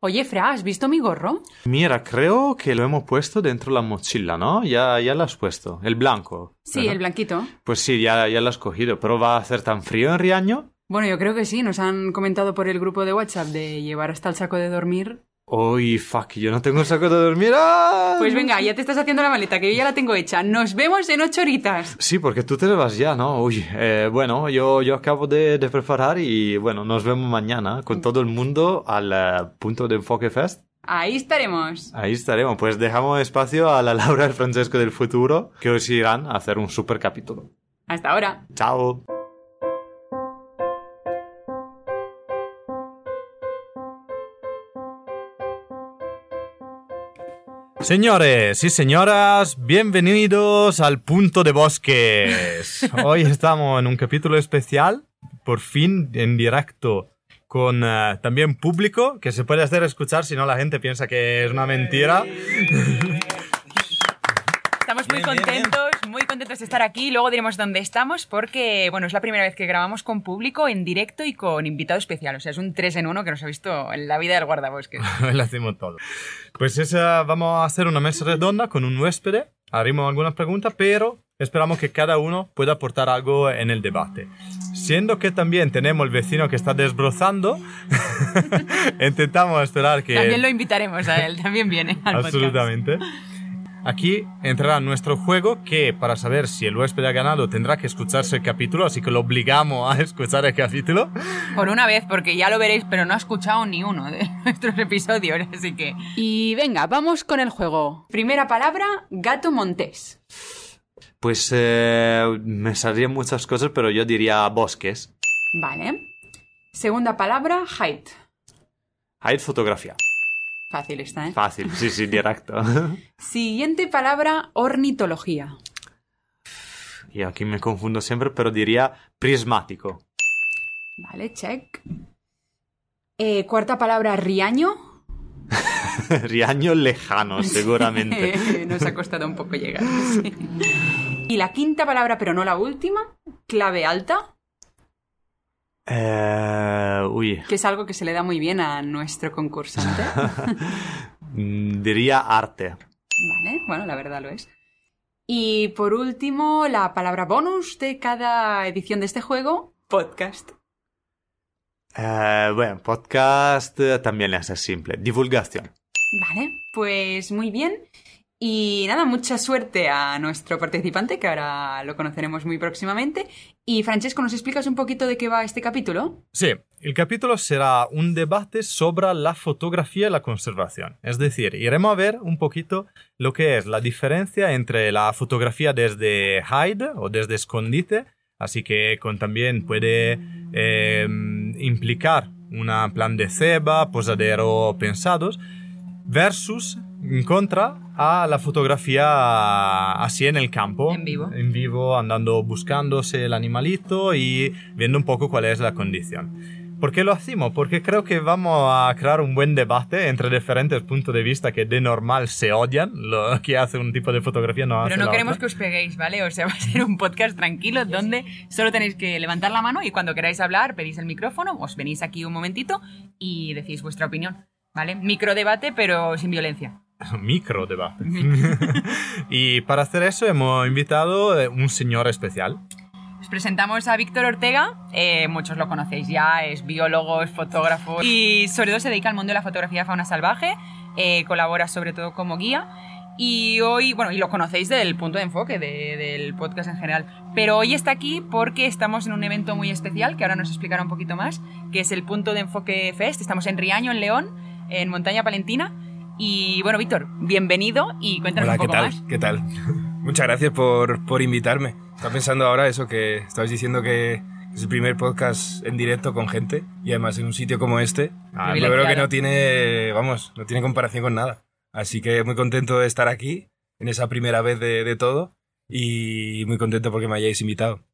Oye, Fra, ¿has visto mi gorro? Mira, creo que lo hemos puesto dentro de la mochila, ¿no? Ya, ya lo has puesto. El blanco. Sí, ¿verdad? el blanquito. Pues sí, ya, ya lo has cogido. Pero va a hacer tan frío en Riaño. Bueno, yo creo que sí. Nos han comentado por el grupo de WhatsApp de llevar hasta el saco de dormir. Uy, fuck, yo no tengo saco de dormir. ¡Ah! Pues venga, ya te estás haciendo la maleta, que yo ya la tengo hecha. Nos vemos en ocho horitas. Sí, porque tú te vas ya, ¿no? Uy, eh, bueno, yo, yo acabo de, de preparar y bueno, nos vemos mañana con todo el mundo al eh, punto de enfoque fest. Ahí estaremos. Ahí estaremos. Pues dejamos espacio a la Laura y el Francesco del futuro que os irán a hacer un super capítulo. Hasta ahora. Chao. Señores y señoras, bienvenidos al Punto de Bosques. Hoy estamos en un capítulo especial, por fin en directo, con eh, también público, que se puede hacer escuchar si no la gente piensa que es una mentira. Estamos muy contentos, muy contentos de estar aquí. Luego diremos dónde estamos porque, bueno, es la primera vez que grabamos con público, en directo y con invitado especial. O sea, es un 3 en 1 que nos ha visto en la vida del guardabosques. Lo hacemos todo. Pues esa, vamos a hacer una mesa redonda con un huésped. Haremos algunas preguntas, pero esperamos que cada uno pueda aportar algo en el debate. Siendo que también tenemos el vecino que está desbrozando, intentamos esperar que... También lo invitaremos a él, también viene al podcast. Aquí entrará nuestro juego que para saber si el huésped ha ganado tendrá que escucharse el capítulo, así que lo obligamos a escuchar el capítulo. Por una vez, porque ya lo veréis, pero no ha escuchado ni uno de nuestros episodios, así que... Y venga, vamos con el juego. Primera palabra, gato montés. Pues eh, me saldrían muchas cosas, pero yo diría bosques. Vale. Segunda palabra, height. Hay fotografía. Fácil está, ¿eh? Fácil, sí, sí, directo. Siguiente palabra, ornitología. y aquí me confundo siempre, pero diría prismático. Vale, check. Eh, cuarta palabra, riaño. Riaño lejano, seguramente. Nos ha costado un poco llegar. sí. Y la quinta palabra, pero no la última, clave alta, Eh, uy, que es algo que se le da muy bien a nuestro concursante. Mm, diría arte. Vale, bueno, la verdad lo es. Y por último, la palabra bonus de cada edición de este juego, podcast. Eh, bueno, podcast eh, también es simple. Divulgación. Vale, pues muy bien. Y nada, mucha suerte a nuestro participante, que ahora lo conoceremos muy próximamente. Y Francesco, ¿nos explicas un poquito de qué va este capítulo? Sí, el capítulo será un debate sobre la fotografía y la conservación. Es decir, iremos a ver un poquito lo que es la diferencia entre la fotografía desde hide o desde escondite, así que con también puede eh, implicar un plan de ceba, posadero pensados, versus en contra a la fotografía así en el campo. En vivo. En vivo, andando buscándose el animalito y viendo un poco cuál es la condición. ¿Por qué lo hacemos? Porque creo que vamos a crear un buen debate entre diferentes puntos de vista que de normal se odian. Lo que hace un tipo de fotografía no hace Pero no la queremos otra. que os peguéis, ¿vale? O sea, va a ser un podcast tranquilo donde solo tenéis que levantar la mano y cuando queráis hablar pedís el micrófono, os venís aquí un momentito y decís vuestra opinión, ¿vale? Microdebate, pero sin violencia. Micro debate. y para hacer eso hemos invitado eh, un señor especial. Os presentamos a Víctor Ortega, eh, muchos lo conocéis ya, es biólogo, es fotógrafo y sobre todo se dedica al mundo de la fotografía de fauna salvaje, eh, colabora sobre todo como guía y hoy, bueno, y lo conocéis del punto de enfoque de- del podcast en general, pero hoy está aquí porque estamos en un evento muy especial que ahora nos explicará un poquito más, que es el punto de enfoque Fest, estamos en Riaño, en León, en Montaña Palentina y bueno, Víctor, bienvenido y cuéntanos Hola, un ¿qué poco tal? más. ¿Qué tal? Muchas gracias por, por invitarme. Estaba pensando ahora eso que estabais diciendo que es el primer podcast en directo con gente y además en un sitio como este. Ah, yo creo que no tiene, vamos, no tiene comparación con nada. Así que muy contento de estar aquí en esa primera vez de, de todo y muy contento porque me hayáis invitado.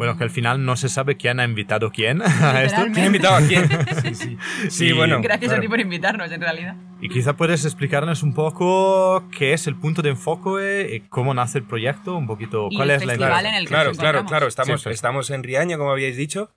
Bueno, que al final no se sabe quién ha invitado quién a esto. ¿Quién ha invitado a quién? Sí, sí. Sí, Y- bueno. Gracias a claro. ti por invitarnos, en realidad. Y quizá puedes explicarnos un poco qué es el punto de enfoque, eh, cómo nace el proyecto, un poquito Y cuál el es la festival idea. en el que Claro, claro, claro. Estamos, Sí, estamos en Riaño, como habíais dicho.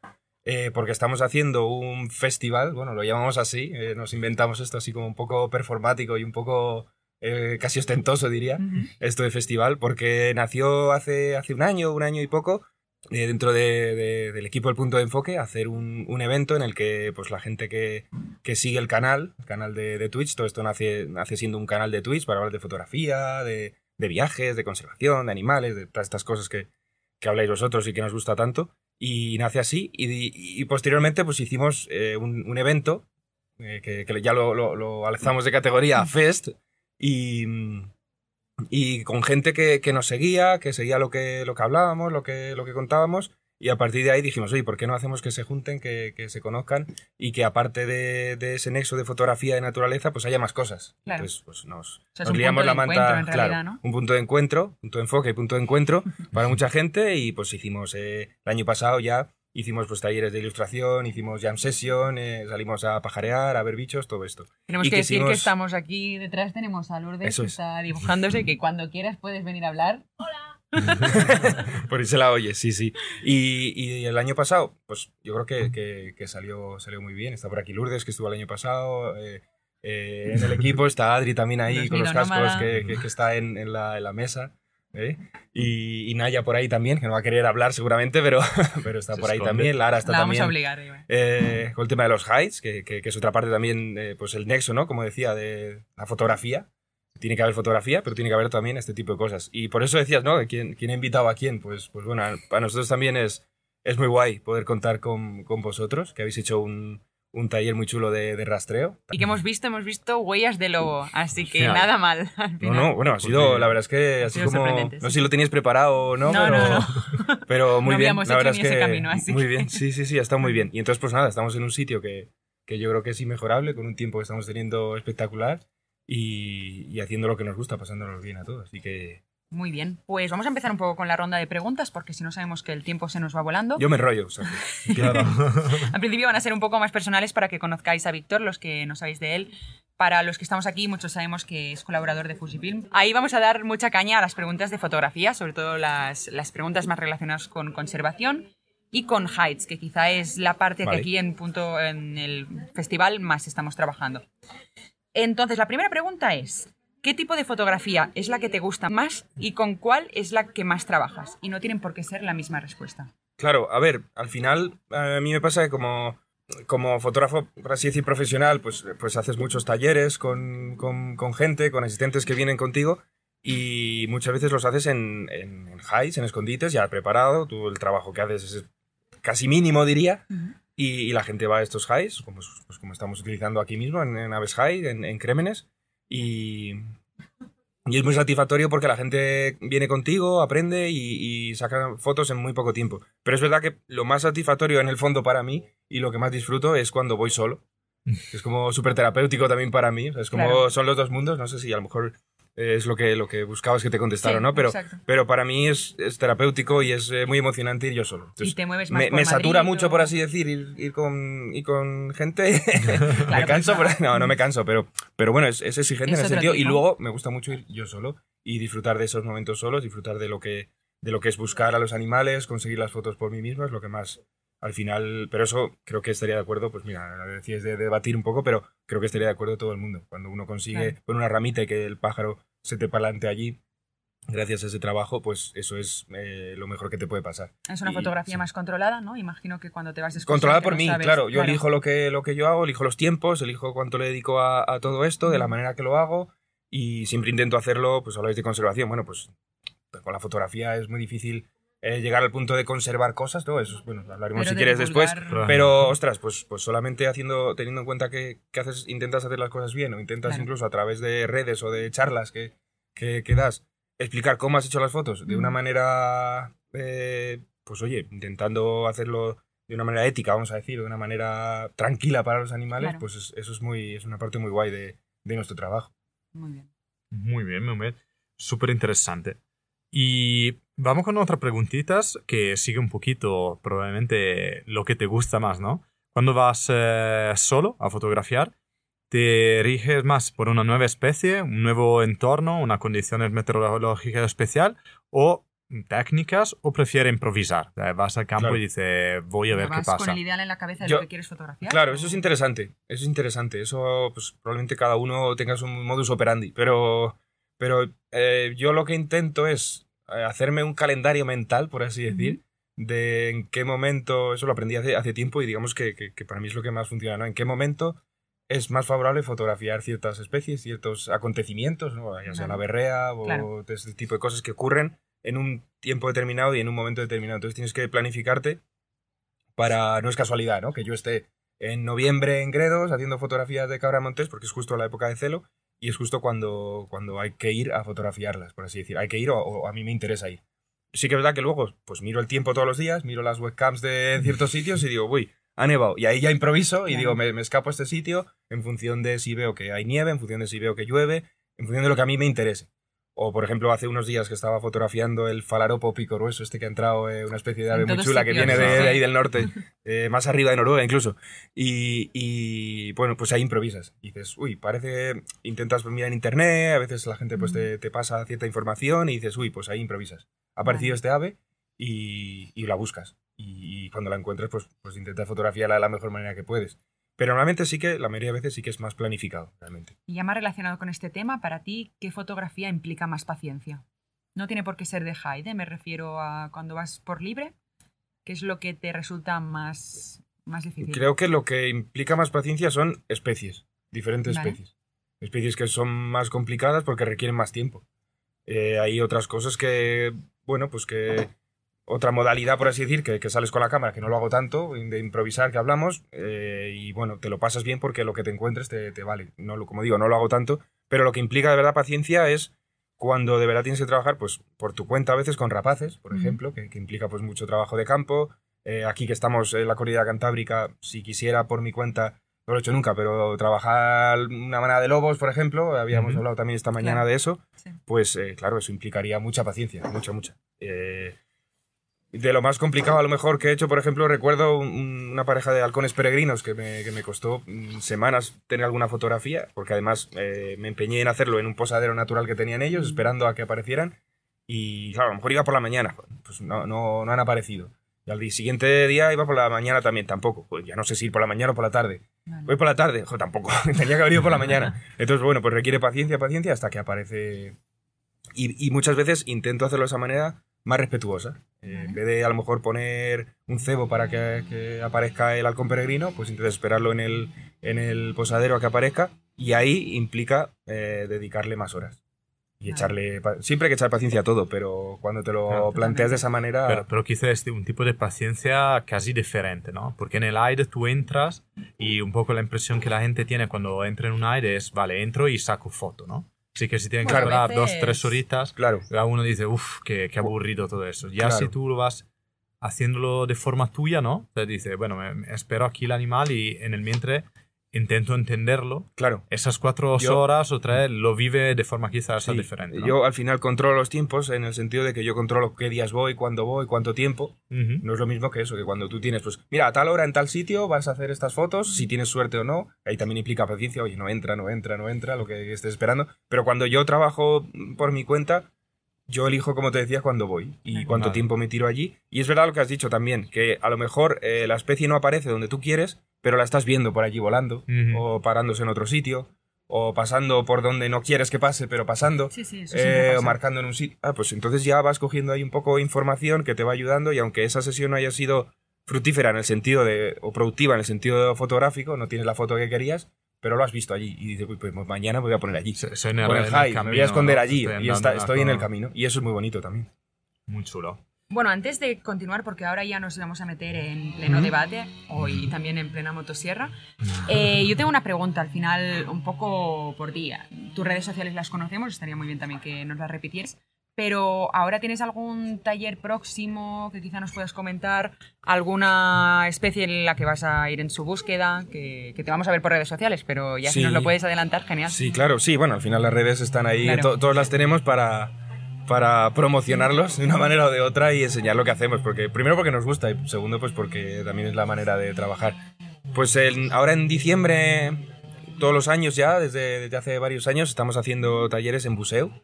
eh, porque estamos haciendo un festival, bueno, lo llamamos así, eh, nos inventamos esto así como un poco performático y un poco eh, casi ostentoso, diría, Ujú. esto de festival, porque nació hace, hace un año, un año y poco, eh, dentro de- de- del equipo del punto de enfoque, hacer un, un evento en el que pues, la gente que, que sigue el canal, el canal de, Twitch, todo esto nace, nace siendo un canal de Twitch para hablar de fotografía, de, viajes, de conservación, de animales, de todas estas cosas que, que habláis vosotros y que nos gusta tanto. Y nace así. Y, posteriormente pues hicimos eh, un, un evento eh, que, ya lo, lo- alzamos de categoría a Fest. Y, y con gente que, que nos seguía, que seguía lo que, lo que hablábamos, lo que, lo que contábamos. Y a partir de ahí dijimos, oye, ¿por qué no hacemos que se junten, que, que se conozcan y que aparte de, de ese nexo de fotografía y naturaleza, pues haya más cosas? Claro. Entonces, pues nos, sea, es nos un liamos punto la de manta. claro, un punto de encuentro, punto de enfoque punto de encuentro para mucha gente. Y pues hicimos, eh, el año pasado ya hicimos pues talleres de ilustración, hicimos jam session, eh, salimos a pajarear, a ver bichos, todo esto. Tenemos Y que decir que estamos aquí detrás, tenemos a Lourdes Eso que es. está dibujándose, que cuando quieras puedes venir a hablar. Por ahí se la oye, sí, sí. Y, y el año pasado, pues yo creo que, que- que salió, salió muy bien. Está por aquí Lourdes, que estuvo el año pasado. eh, eh, en el equipo está Adri también ahí Los con los cascos, que- que está en, en la, en la mesa. ¿Eh? Y, y Naya por ahí también, que no va a querer hablar seguramente, pero, pero está Se por ahí esconde. también. Lara está La vamos también. a obligar. Eh, con el tema de los heights, que, que- que es otra parte también, eh, pues el nexo, ¿no? Como decía, de la fotografía. Tiene que haber fotografía, pero tiene que haber también este tipo de cosas. Y por eso decías, ¿no? ¿Quién, quién ha invitado a quién? Pues, pues bueno, para nosotros también es, es muy guay poder contar con, con vosotros, que habéis hecho un, un taller muy chulo de, de rastreo. Y que hemos visto, hemos visto huellas de lobo, así que nada mal. al No, final. no, bueno, ha sido, la verdad es que Ha así sido como, no sé si lo teníais preparado o no, No, pero, no, no. pero muy No bien, habíamos la hecho verdad es que camino, así muy bien, sí, sí, sí, está muy bien. Y entonces pues nada, estamos en un sitio que, que yo creo que es inmejorable, con un tiempo que estamos teniendo espectacular y, y haciendo lo que nos gusta, pasándonos bien a todos. Así que Muy bien, pues vamos a empezar un poco con la ronda de preguntas, porque si no sabemos que el tiempo se nos va volando. yo me rollo, o sea, que- Claro. Al principio van a ser un poco más personales para que conozcáis a Víctor, los que no sabéis de él. Para los que estamos aquí, muchos sabemos que es colaborador de Fujifilm. Ahí vamos a dar mucha caña a las preguntas de fotografía, sobre todo las, las preguntas más relacionadas con conservación y con Heights, que quizá es la parte Vale. que aquí en, punto, en el festival más estamos trabajando. Entonces, la primera pregunta es, ¿qué tipo de fotografía es la que te gusta más y con cuál es la que más trabajas? Y no tienen por qué ser la misma respuesta. Claro, a ver, al final a mí me pasa que como, como fotógrafo, por así decir, profesional, pues, pues haces muchos talleres con, con- con gente, con asistentes que vienen contigo y muchas veces los haces en, en, en highs, en escondites, ya preparado, tú el trabajo que haces es casi mínimo, diría, y, y la gente va a estos highs, como, pues como estamos utilizando aquí mismo, en, en Aves High, en, en Crémenes, y, y es muy satisfactorio porque la gente viene contigo, aprende y, y saca fotos en muy poco tiempo. Pero es verdad que lo más satisfactorio en el fondo para mí y lo que más disfruto es cuando voy solo. Es como súper terapéutico también para mí. o sea, es como Claro. son los dos mundos. No sé si a lo mejor es lo que, lo que buscabas que te contestara, Sí, ¿no? Pero, exacto. pero para mí es, es terapéutico y es eh, muy emocionante ir yo solo. Entonces, y te mueves más me, por me satura mucho, por así decir, ir, ir con, ir con gente. me canso, pues pero- no, no me canso, pero, pero bueno, es, es exigente Es en ese sentido. Y luego me gusta mucho ir yo solo y disfrutar de esos momentos solos, disfrutar de lo que, de lo que es buscar a los animales, conseguir las fotos por mí mismo, es lo que más al final. Pero eso creo que estaría de acuerdo, pues mira, decías de, debatir un poco, pero creo que estaría de acuerdo todo el mundo. Cuando uno consigue Claro. poner una ramita y que el pájaro se te palante allí. Gracias a ese trabajo, pues eso es eh, lo mejor que te puede pasar. Es una Y- fotografía sí. más controlada, ¿no? Imagino que cuando te vas de Controlada por no mí, sabes- claro. Yo elijo lo que, lo que yo hago, elijo los tiempos, elijo cuánto le dedico a, a todo esto, de la manera que lo hago y siempre intento hacerlo, pues habláis de conservación. Bueno, pues con la fotografía es muy difícil eh, llegar al punto de conservar cosas, ¿no? Eso, es- bueno, hablaremos Pero si de quieres después. divulgar-. Pero, ostras, pues, pues solamente haciendo, teniendo en cuenta que, que haces, intentas hacer las cosas bien o intentas Claro. incluso a través de redes o de charlas que, que, que das, explicar cómo has hecho las fotos de una Ujú. manera, eh, pues oye, intentando hacerlo de una manera ética, vamos a decir, de una manera tranquila para los animales, Claro. pues es- eso es, muy, es una parte muy guay de, de nuestro trabajo. Muy bien. Muy bien, muy bien. Súper interesante. Y vamos con otras preguntitas que sigue un poquito probablemente lo que te gusta más, ¿no? Cuando vas eh, solo a fotografiar, ¿te riges más por una nueva especie, un nuevo entorno, una condición meteorológica especial o técnicas o prefiere improvisar? O sea, vas al campo Claro. y dices, voy a ver qué Vas pasa. con el ideal en la cabeza de Yo- lo que quieres fotografiar. Claro, eso es interesante. Eso es interesante. Eso, pues probablemente cada uno tenga su modus operandi. Pero, pero eh, yo lo que intento es hacerme un calendario mental, por así decir, de en qué momento, eso lo aprendí hace, hace tiempo y digamos que, que- que para mí es lo que más funciona, ¿no? En qué momento es más favorable fotografiar ciertas especies, ciertos acontecimientos, ¿no? Ya sea Vale. la berrea o Claro. este tipo de cosas que ocurren en un tiempo determinado y en un momento determinado. Entonces tienes que planificarte para... No es casualidad, ¿no? Que yo esté en noviembre en Gredos haciendo fotografías de cabra montés porque es justo la época de celo y es justo cuando, cuando hay que ir a fotografiarlas, por así decir. Hay que ir o, o a mí me interesa ir. Sí que es verdad que luego pues miro el tiempo todos los días, miro las webcams de ciertos sitios y digo, uy, ha nevado. Y ahí ya improviso y Claro. digo, me, me escapo a este sitio en función de si veo que hay nieve, en función de si veo que llueve, en función de lo que a mí me interese. O, por ejemplo, hace unos días que estaba fotografiando el falaropo picorueso, este que ha entrado, eh, una especie de ave muy chula que viene de, ahí del norte, eh, más arriba de Noruega incluso. Y, y, bueno, pues ahí improvisas. Y dices, uy, parece, intentas mirar en internet, a veces la gente pues te, te pasa cierta información y dices, uy, pues ahí improvisas. Ha aparecido este ave y, y la buscas. Y, y cuando la encuentres, pues, pues intentas fotografiarla de la mejor manera que puedes. Pero normalmente sí que, la mayoría de veces sí que es más planificado, realmente. Y ya más relacionado con este tema, para ti, ¿qué fotografía implica más paciencia? No tiene por qué ser de Haide, me refiero a cuando vas por libre. ¿Qué es lo que te resulta más, más difícil? Creo que lo que implica más paciencia son especies, diferentes Vale. especies. Especies que son más complicadas porque requieren más tiempo. Eh, hay otras cosas que, bueno, pues que otra modalidad, por así decir, que, que sales con la cámara, que no lo hago tanto, de improvisar que hablamos, eh, y bueno, te lo pasas bien porque lo que te encuentres te, te vale. No, como digo, no lo hago tanto, pero lo que implica de verdad paciencia es cuando de verdad tienes que trabajar, pues por tu cuenta a veces con rapaces, por Ujú. ejemplo, que, que implica pues mucho trabajo de campo. Eh, aquí que estamos en la cordillera cantábrica, si quisiera por mi cuenta, no lo he hecho nunca, pero trabajar una manada de lobos, por ejemplo, habíamos hablado también esta mañana Claro. de eso, Sí. pues eh, claro, eso implicaría mucha paciencia, mucha, mucha. Eh, de lo más complicado a lo mejor que he hecho, por ejemplo, recuerdo un- una pareja de halcones peregrinos que me, que me costó mm, semanas tener alguna fotografía, porque además eh, me empeñé en hacerlo en un posadero natural que tenían ellos, esperando a que aparecieran, y claro, a lo mejor iba por la mañana, pues no, no, no han aparecido. Y al siguiente día iba por la mañana también, tampoco. Pues ya no sé si ir por la mañana o por la tarde. Vale. Voy por la tarde, jo, tampoco. Tenía que haber ido por la mañana. Entonces, bueno, pues requiere paciencia, paciencia hasta que aparece. Y, y muchas veces intento hacerlo de esa manera más respetuosa. Eh, Vale. En vez de a lo mejor poner un cebo para que, que aparezca el halcón peregrino, pues intento esperarlo en el, en el posadero a que aparezca. Y ahí implica eh, dedicarle más horas. Y Vale. echarle. Siempre hay que echar paciencia a todo, pero cuando te lo Claro, planteas de esa manera. Pero, pero quizás es un tipo de paciencia casi diferente, ¿no? Porque en el aire tú entras y un poco la impresión que la gente tiene cuando entra en un aire es, vale, entro y saco foto, ¿no? Así que si tienen que Bueno, esperar dos, tres horitas, Claro. a uno dice, uff, qué, qué aburrido todo eso. Ya Claro. si tú lo vas haciéndolo de forma tuya, ¿no? Te dice, bueno, me, me espero aquí el animal y en el mientras intento entenderlo. Claro. Esas cuatro Yo- horas o tres lo vive de forma quizás Sí, diferente. ¿no? Yo al final controlo los tiempos en el sentido de que yo controlo qué días voy, cuándo voy, cuánto tiempo. No es lo mismo que eso, que cuando tú tienes, pues, mira, a tal hora en tal sitio vas a hacer estas fotos, si tienes suerte o no. Ahí también implica paciencia, oye, no entra, no entra, no entra, lo que estés esperando. Pero cuando yo trabajo por mi cuenta, yo elijo, como te decía, cuándo voy y cuánto Vale. tiempo me tiro allí. Y es verdad lo que has dicho también, que a lo mejor eh, la especie no aparece donde tú quieres, pero la estás viendo por allí volando, o parándose en otro sitio, o pasando por donde no quieres que pase, pero pasando. Sí, sí, eso siempre Eh, pasa. o marcando en un sitio. Ah, pues entonces ya vas cogiendo ahí un poco de información que te va ayudando y aunque esa sesión no haya sido fructífera en el sentido de, o productiva en el sentido fotográfico, no tienes la foto que querías, pero lo has visto allí y dices, "Uy, pues mañana me voy a poner allí. Se- se en el- en el high, me camino, voy a esconder allí Estoy y está- estoy en el camino. Y eso es muy bonito también. Muy chulo. Bueno, antes de continuar, porque ahora ya nos vamos a meter en pleno debate, hoy también en plena motosierra, eh, yo tengo una pregunta al final, un poco por día. Tus redes sociales las conocemos, estaría muy bien también que nos las repitieras. Pero ahora tienes algún taller próximo que quizá nos puedas comentar, alguna especie en la que vas a ir en su búsqueda, que, que te vamos a ver por redes sociales, pero ya si nos lo puedes adelantar, genial. Sí, claro, sí, bueno, al final las redes están ahí, Claro. to- todas las tenemos para, para promocionarlos de una manera o de otra y enseñar lo que hacemos, porque primero porque nos gusta y segundo pues porque también es la manera de trabajar. Pues en- ahora en diciembre, todos los años ya, desde, desde hace varios años, estamos haciendo talleres en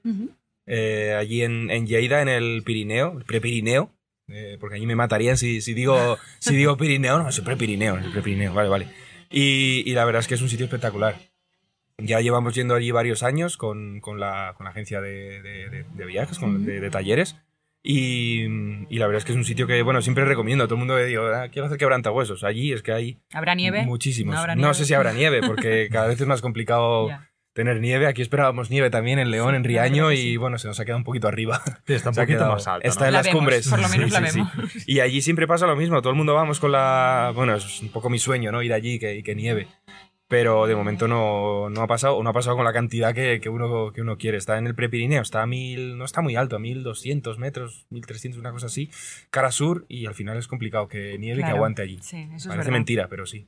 Ujú. Eh, allí en, en Lleida, en el Pirineo, el Prepirineo, eh, porque allí me matarían si, si, digo, si digo Pirineo, no, es el Prepirineo, el Prepirineo, vale, vale. Y, y la verdad es que es un sitio espectacular. Ya llevamos yendo allí varios años con, con, la, con la agencia de, de, de- de viajes, con, de, talleres. Y, y la verdad es que es un sitio que, bueno, siempre recomiendo a todo el mundo digo, "Ah, quiero hacer quebrantahuesos. Allí es que hay ¿Habrá nieve? muchísimos. ¿No No, habrá nieve? sé si habrá nieve, porque cada vez es más complicado. Tener nieve. Aquí esperábamos nieve también en León, en Riaño, que y bueno, se nos ha quedado un poquito arriba. Sí, está un Se ha poquito quedado- más alto. está ¿no? en La las vemos, cumbres. por lo menos la Sí, sí, vemos. sí. Y allí siempre pasa lo mismo. Todo el mundo vamos con la. Bueno, es un poco mi sueño, ¿no? Ir allí que- y que nieve. Pero de momento no, no ha pasado, o no ha pasado con la cantidad que, que uno, que uno quiere. Está en el Prepirineo, está a mil, no está muy alto, a 1200 metros, 1300, una cosa así, cara sur, y al final es complicado que nieve y que Claro. aguante allí. Sí, eso es Parece verdad. mentira, pero sí.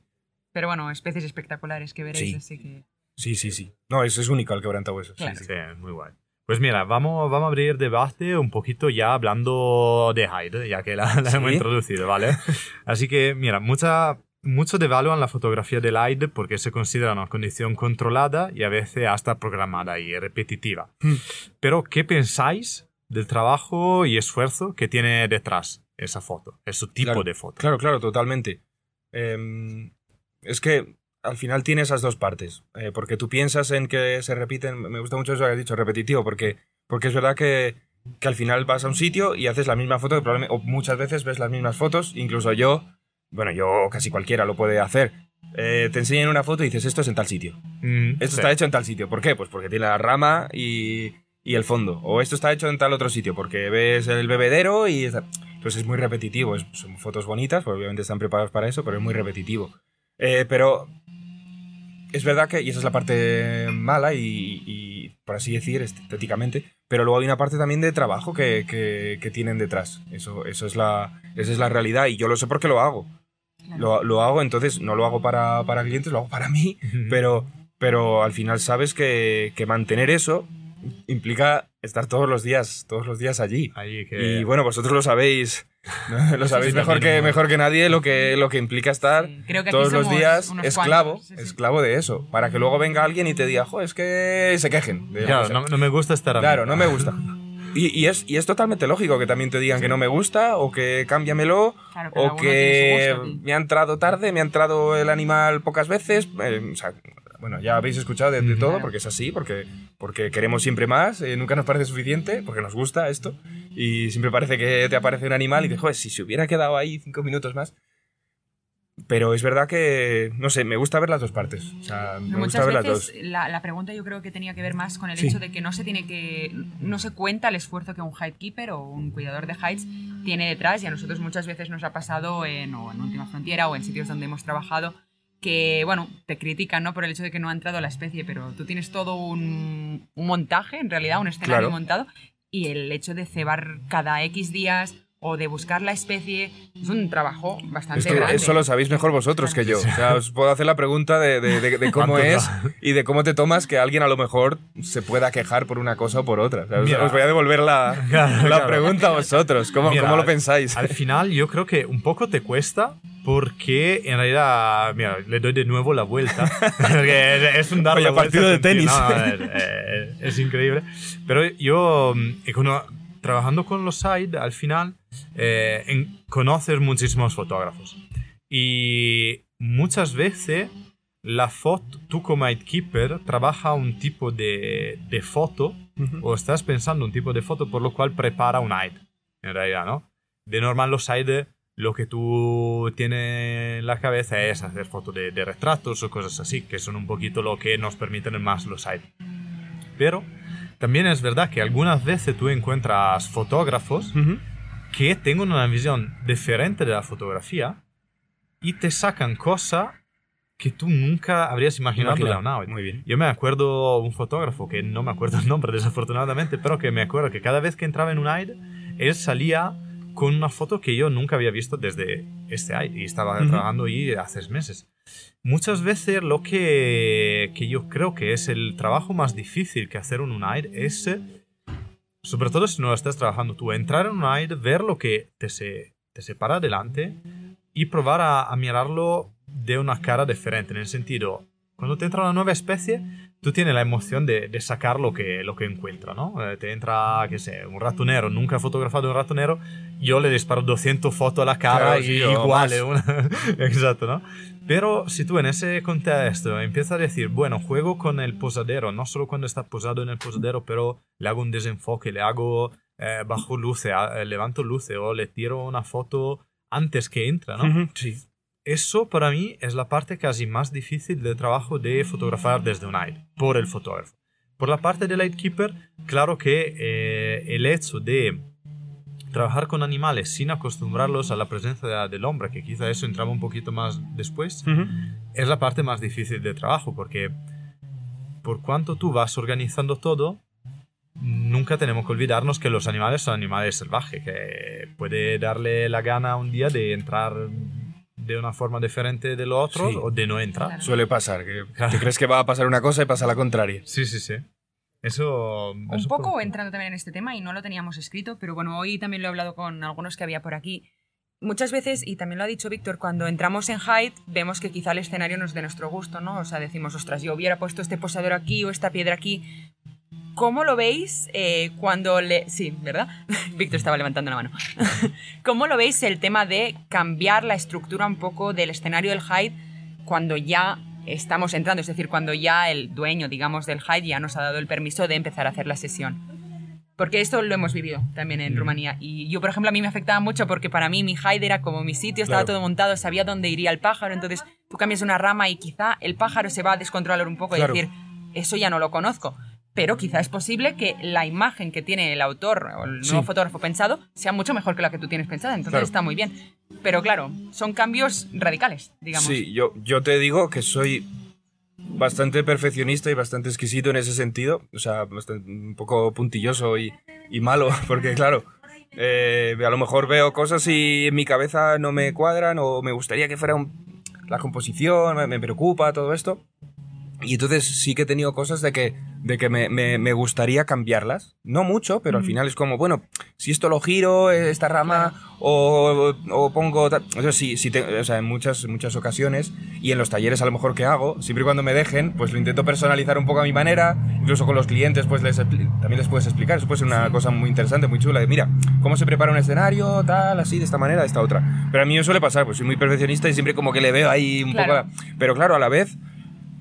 Pero bueno, especies espectaculares que veréis, Sí. así que... Sí, sí, sí. No, es, es único el quebrantahuesos. sí, Claro. sí. Sí, muy guay. Pues mira, vamos, vamos a abrir debate un poquito ya hablando de Hyde, ya que la, la Sí. hemos introducido, ¿vale? Así que, mira, mucha, mucho devalúan la fotografía del Hyde porque se considera una condición controlada y a veces hasta programada y repetitiva. Hmm. Pero, ¿qué pensáis del trabajo y esfuerzo que tiene detrás esa foto, ese tipo Claro, de foto? Claro, claro, totalmente. Em, es que al final tiene esas dos partes. eh, porque tú piensas en que se repiten. Me gusta mucho eso que has dicho, repetitivo, porque, porque es verdad que, que al final vas a un sitio y haces la misma foto, que probablemente, o muchas veces ves las mismas fotos, incluso yo, bueno, yo casi cualquiera lo puede hacer. Eh, te enseñan una foto y dices, esto es en tal sitio. Mm, Esto sí. está hecho en tal sitio. ¿Por qué? Pues porque tiene la rama y, y el fondo. O esto está hecho en tal otro sitio, porque ves el bebedero y... está- Entonces es muy repetitivo. Es- son fotos bonitas, pues obviamente están preparadas para eso, pero es muy repetitivo. Eh, pero es verdad que, y esa es la parte mala y, y, por así decir, estéticamente, pero luego hay una parte también de trabajo que, que- que tienen detrás. Eso, eso es la, esa es la realidad y yo lo sé porque lo hago. claro. Lo, lo hago, entonces no lo hago para, para clientes, lo hago para mí, pero, pero al final sabes que, que mantener eso implica estar todos los días, todos los días allí. Que... Y bueno, vosotros lo sabéis. lo sabéis sí, mejor, que, ¿no? mejor que nadie lo que, lo que implica estar Sí, creo que todos los días esclavo, cuantos, sí, sí. esclavo de eso, para que luego venga alguien y te diga, jo, es que se quejen. de la Claro, cosa". no, no me gusta estar a. Claro, no me gusta. Y, y es, y es totalmente lógico que también te digan que no me gusta o que cámbiamelo Claro, o que gusto me ha entrado tarde, me ha entrado el animal pocas veces. eh, o sea, bueno, ya habéis escuchado de, todo porque es así, porque, porque queremos siempre más, eh, nunca nos parece suficiente, porque nos gusta esto. Y siempre parece que te aparece un animal y dices, joder, si se hubiera quedado ahí cinco minutos más. Pero es verdad que, no sé, me gusta ver las dos partes. O sea, me gusta Muchas ver las veces dos. la, la pregunta yo creo que tenía que ver más con el Sí. hecho de que no se tiene que no se cuenta el esfuerzo que un hidekeeper o un cuidador de hides tiene detrás y a nosotros muchas veces nos ha pasado en, o en Última Frontera o en sitios donde hemos trabajado que, bueno, te critican ¿no? por el hecho de que no ha entrado la especie, pero tú tienes todo un, un montaje, en realidad, un escenario Claro. montado y el hecho de cebar cada X días o de buscar la especie es un trabajo bastante Es que grande. eso lo sabéis mejor vosotros que yo. O sea, os puedo hacer la pregunta de, de- de- de cómo ¿Cuánto es y de cómo te tomas que alguien a lo mejor se pueda quejar por una cosa o por otra. O sea, os- Mira. os voy a devolver la, Claro, la claro. pregunta a vosotros. ¿Cómo, Mira, cómo lo pensáis? Al final yo creo que un poco te cuesta porque en realidad, mira, le doy de nuevo la vuelta. Es- es un dar Oye, la vuelta partido de tenis. No, es, eh, es increíble. Pero yo, cuando- trabajando con los side, al final, eh, en- conoces muchísimos fotógrafos. Y muchas veces la foto, tú como keeper trabaja un tipo de, de foto o estás pensando un tipo de foto por lo cual prepara un ID, en realidad, ¿no? De normal los ID, lo que tú tienes en la cabeza es hacer fotos de, de retratos o cosas así, que son un poquito lo que nos permiten más los ID. Pero también es verdad que algunas veces tú encuentras fotógrafos Ujú. Que tengan una visión diferente de la fotografía y te sacan cosas que tú nunca habrías imaginado de Imagina. una ID. Muy bien. Yo me acuerdo un fotógrafo, que no me acuerdo el nombre desafortunadamente, pero que me acuerdo que cada vez que entraba en un AID, él salía con una foto que yo nunca había visto desde este AID y estaba Ujú. trabajando ahí hace meses. Muchas veces lo que, que yo creo que es el trabajo más difícil que hacer en un AID es, sobre todo si no lo estás trabajando tú, entrar en un AID, ver lo que te, se, te separa adelante y probar a, a mirarlo de una cara diferente, en el sentido, cuando te entra una nueva especie, tú tienes la emoción de, de sacar lo que, lo que encuentra, ¿no? Eh, te entra, qué sé, un ratonero, nunca he fotografado un ratonero, yo le disparo 200 fotos a la cara Claro, y sí, o igual, más. es una- exacto, ¿no? Pero si tú en ese contexto empiezas a decir, bueno, juego con el posadero, no solo cuando está posado en el posadero, pero le hago un desenfoque, le hago eh, bajo luces, a- eh, levanto luces o le tiro una foto antes que entra, ¿no? Sí. Eso para mí es la parte casi más difícil del trabajo de fotografar desde un aire, por el fotógrafo. Por la parte del lightkeeper, claro que eh, el hecho de trabajar con animales sin acostumbrarlos a la presencia de- del hombre, que quizá eso entraba un poquito más después, es la parte más difícil de trabajo, porque por cuanto tú vas organizando todo, nunca tenemos que olvidarnos que los animales son animales salvajes, que puede darle la gana un día de entrar de una forma diferente de los otros Sí. o de no entrar. Claro. Suele pasar, que Claro. te crees que va a pasar una cosa y pasa la contraria. Sí, sí, sí. Eso... Un eso poco por- entrando también en este tema y no lo teníamos escrito, pero bueno, hoy también lo he hablado con algunos que había por aquí. Muchas veces, y también lo ha dicho Víctor, cuando entramos en Hyde vemos que quizá el escenario no es de nuestro gusto, ¿no? O sea, decimos, ostras, yo hubiera puesto este posador aquí o esta piedra aquí. ¿Cómo lo veis eh, cuando le... Sí, ¿verdad? Víctor estaba levantando la mano. ¿Cómo lo veis el tema de cambiar la estructura un poco del escenario del Hyde cuando ya estamos entrando? Es decir, cuando ya el dueño, digamos, del Hyde ya nos ha dado el permiso de empezar a hacer la sesión. Porque esto lo hemos vivido también en Mm. Rumanía. Y yo, por ejemplo, a mí me afectaba mucho porque para mí mi Hyde era como mi sitio, estaba Claro. todo montado, sabía dónde iría el pájaro. Entonces tú cambias una rama y quizá el pájaro se va a descontrolar un poco Claro. y decir, eso ya no lo conozco. Pero quizá es posible que la imagen que tiene el autor o el nuevo Sí. fotógrafo pensado sea mucho mejor que la que tú tienes pensada. Entonces Claro. está muy bien. Pero claro, son cambios radicales, digamos. Sí, yo, yo te digo que soy bastante perfeccionista y bastante exquisito en ese sentido. O sea, bastante- un poco puntilloso y, y malo, porque claro, eh, a lo mejor veo cosas y en mi cabeza no me cuadran o me gustaría que fuera un- la composición, me, me preocupa todo esto. Y entonces sí que he tenido cosas de que, de que me, me- me gustaría cambiarlas. No mucho, pero al final es como, bueno, si esto lo giro, esta rama, o, o pongo... O sea, sí, sí te- o sea, en muchas, muchas ocasiones, y en los talleres a lo mejor que hago, siempre y cuando me dejen, pues lo intento personalizar un poco a mi manera, incluso con los clientes, pues les, también les puedes explicar. Eso puede ser una cosa muy interesante, muy chula, de mira, cómo se prepara un escenario, tal, así, de esta manera, de esta otra. Pero a mí me suele pasar, pues soy muy perfeccionista y siempre como que le veo ahí un Claro. poco... Pero claro, a la vez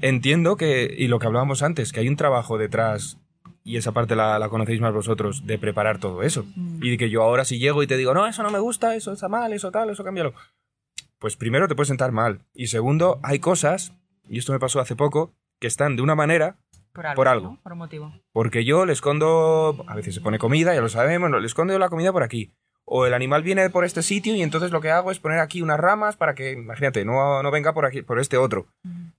entiendo que, y lo que hablábamos antes, que hay un trabajo detrás, y esa parte la, la conocéis más vosotros, de preparar todo eso. Mm. Y de que yo ahora si llego y te digo, no, eso no me gusta, eso está mal, eso tal, eso cámbialo. Pues primero te puedes sentar mal. Y segundo, hay cosas, y esto me pasó hace poco, que están de una manera Por algo. Por algo. ¿no? Por un motivo. porque yo le escondo, a veces se pone comida, ya lo sabemos, no, le escondo la comida por aquí. O el animal viene por este sitio y entonces lo que hago es poner aquí unas ramas para que, imagínate, no, no venga por aquí, por este otro. Mm.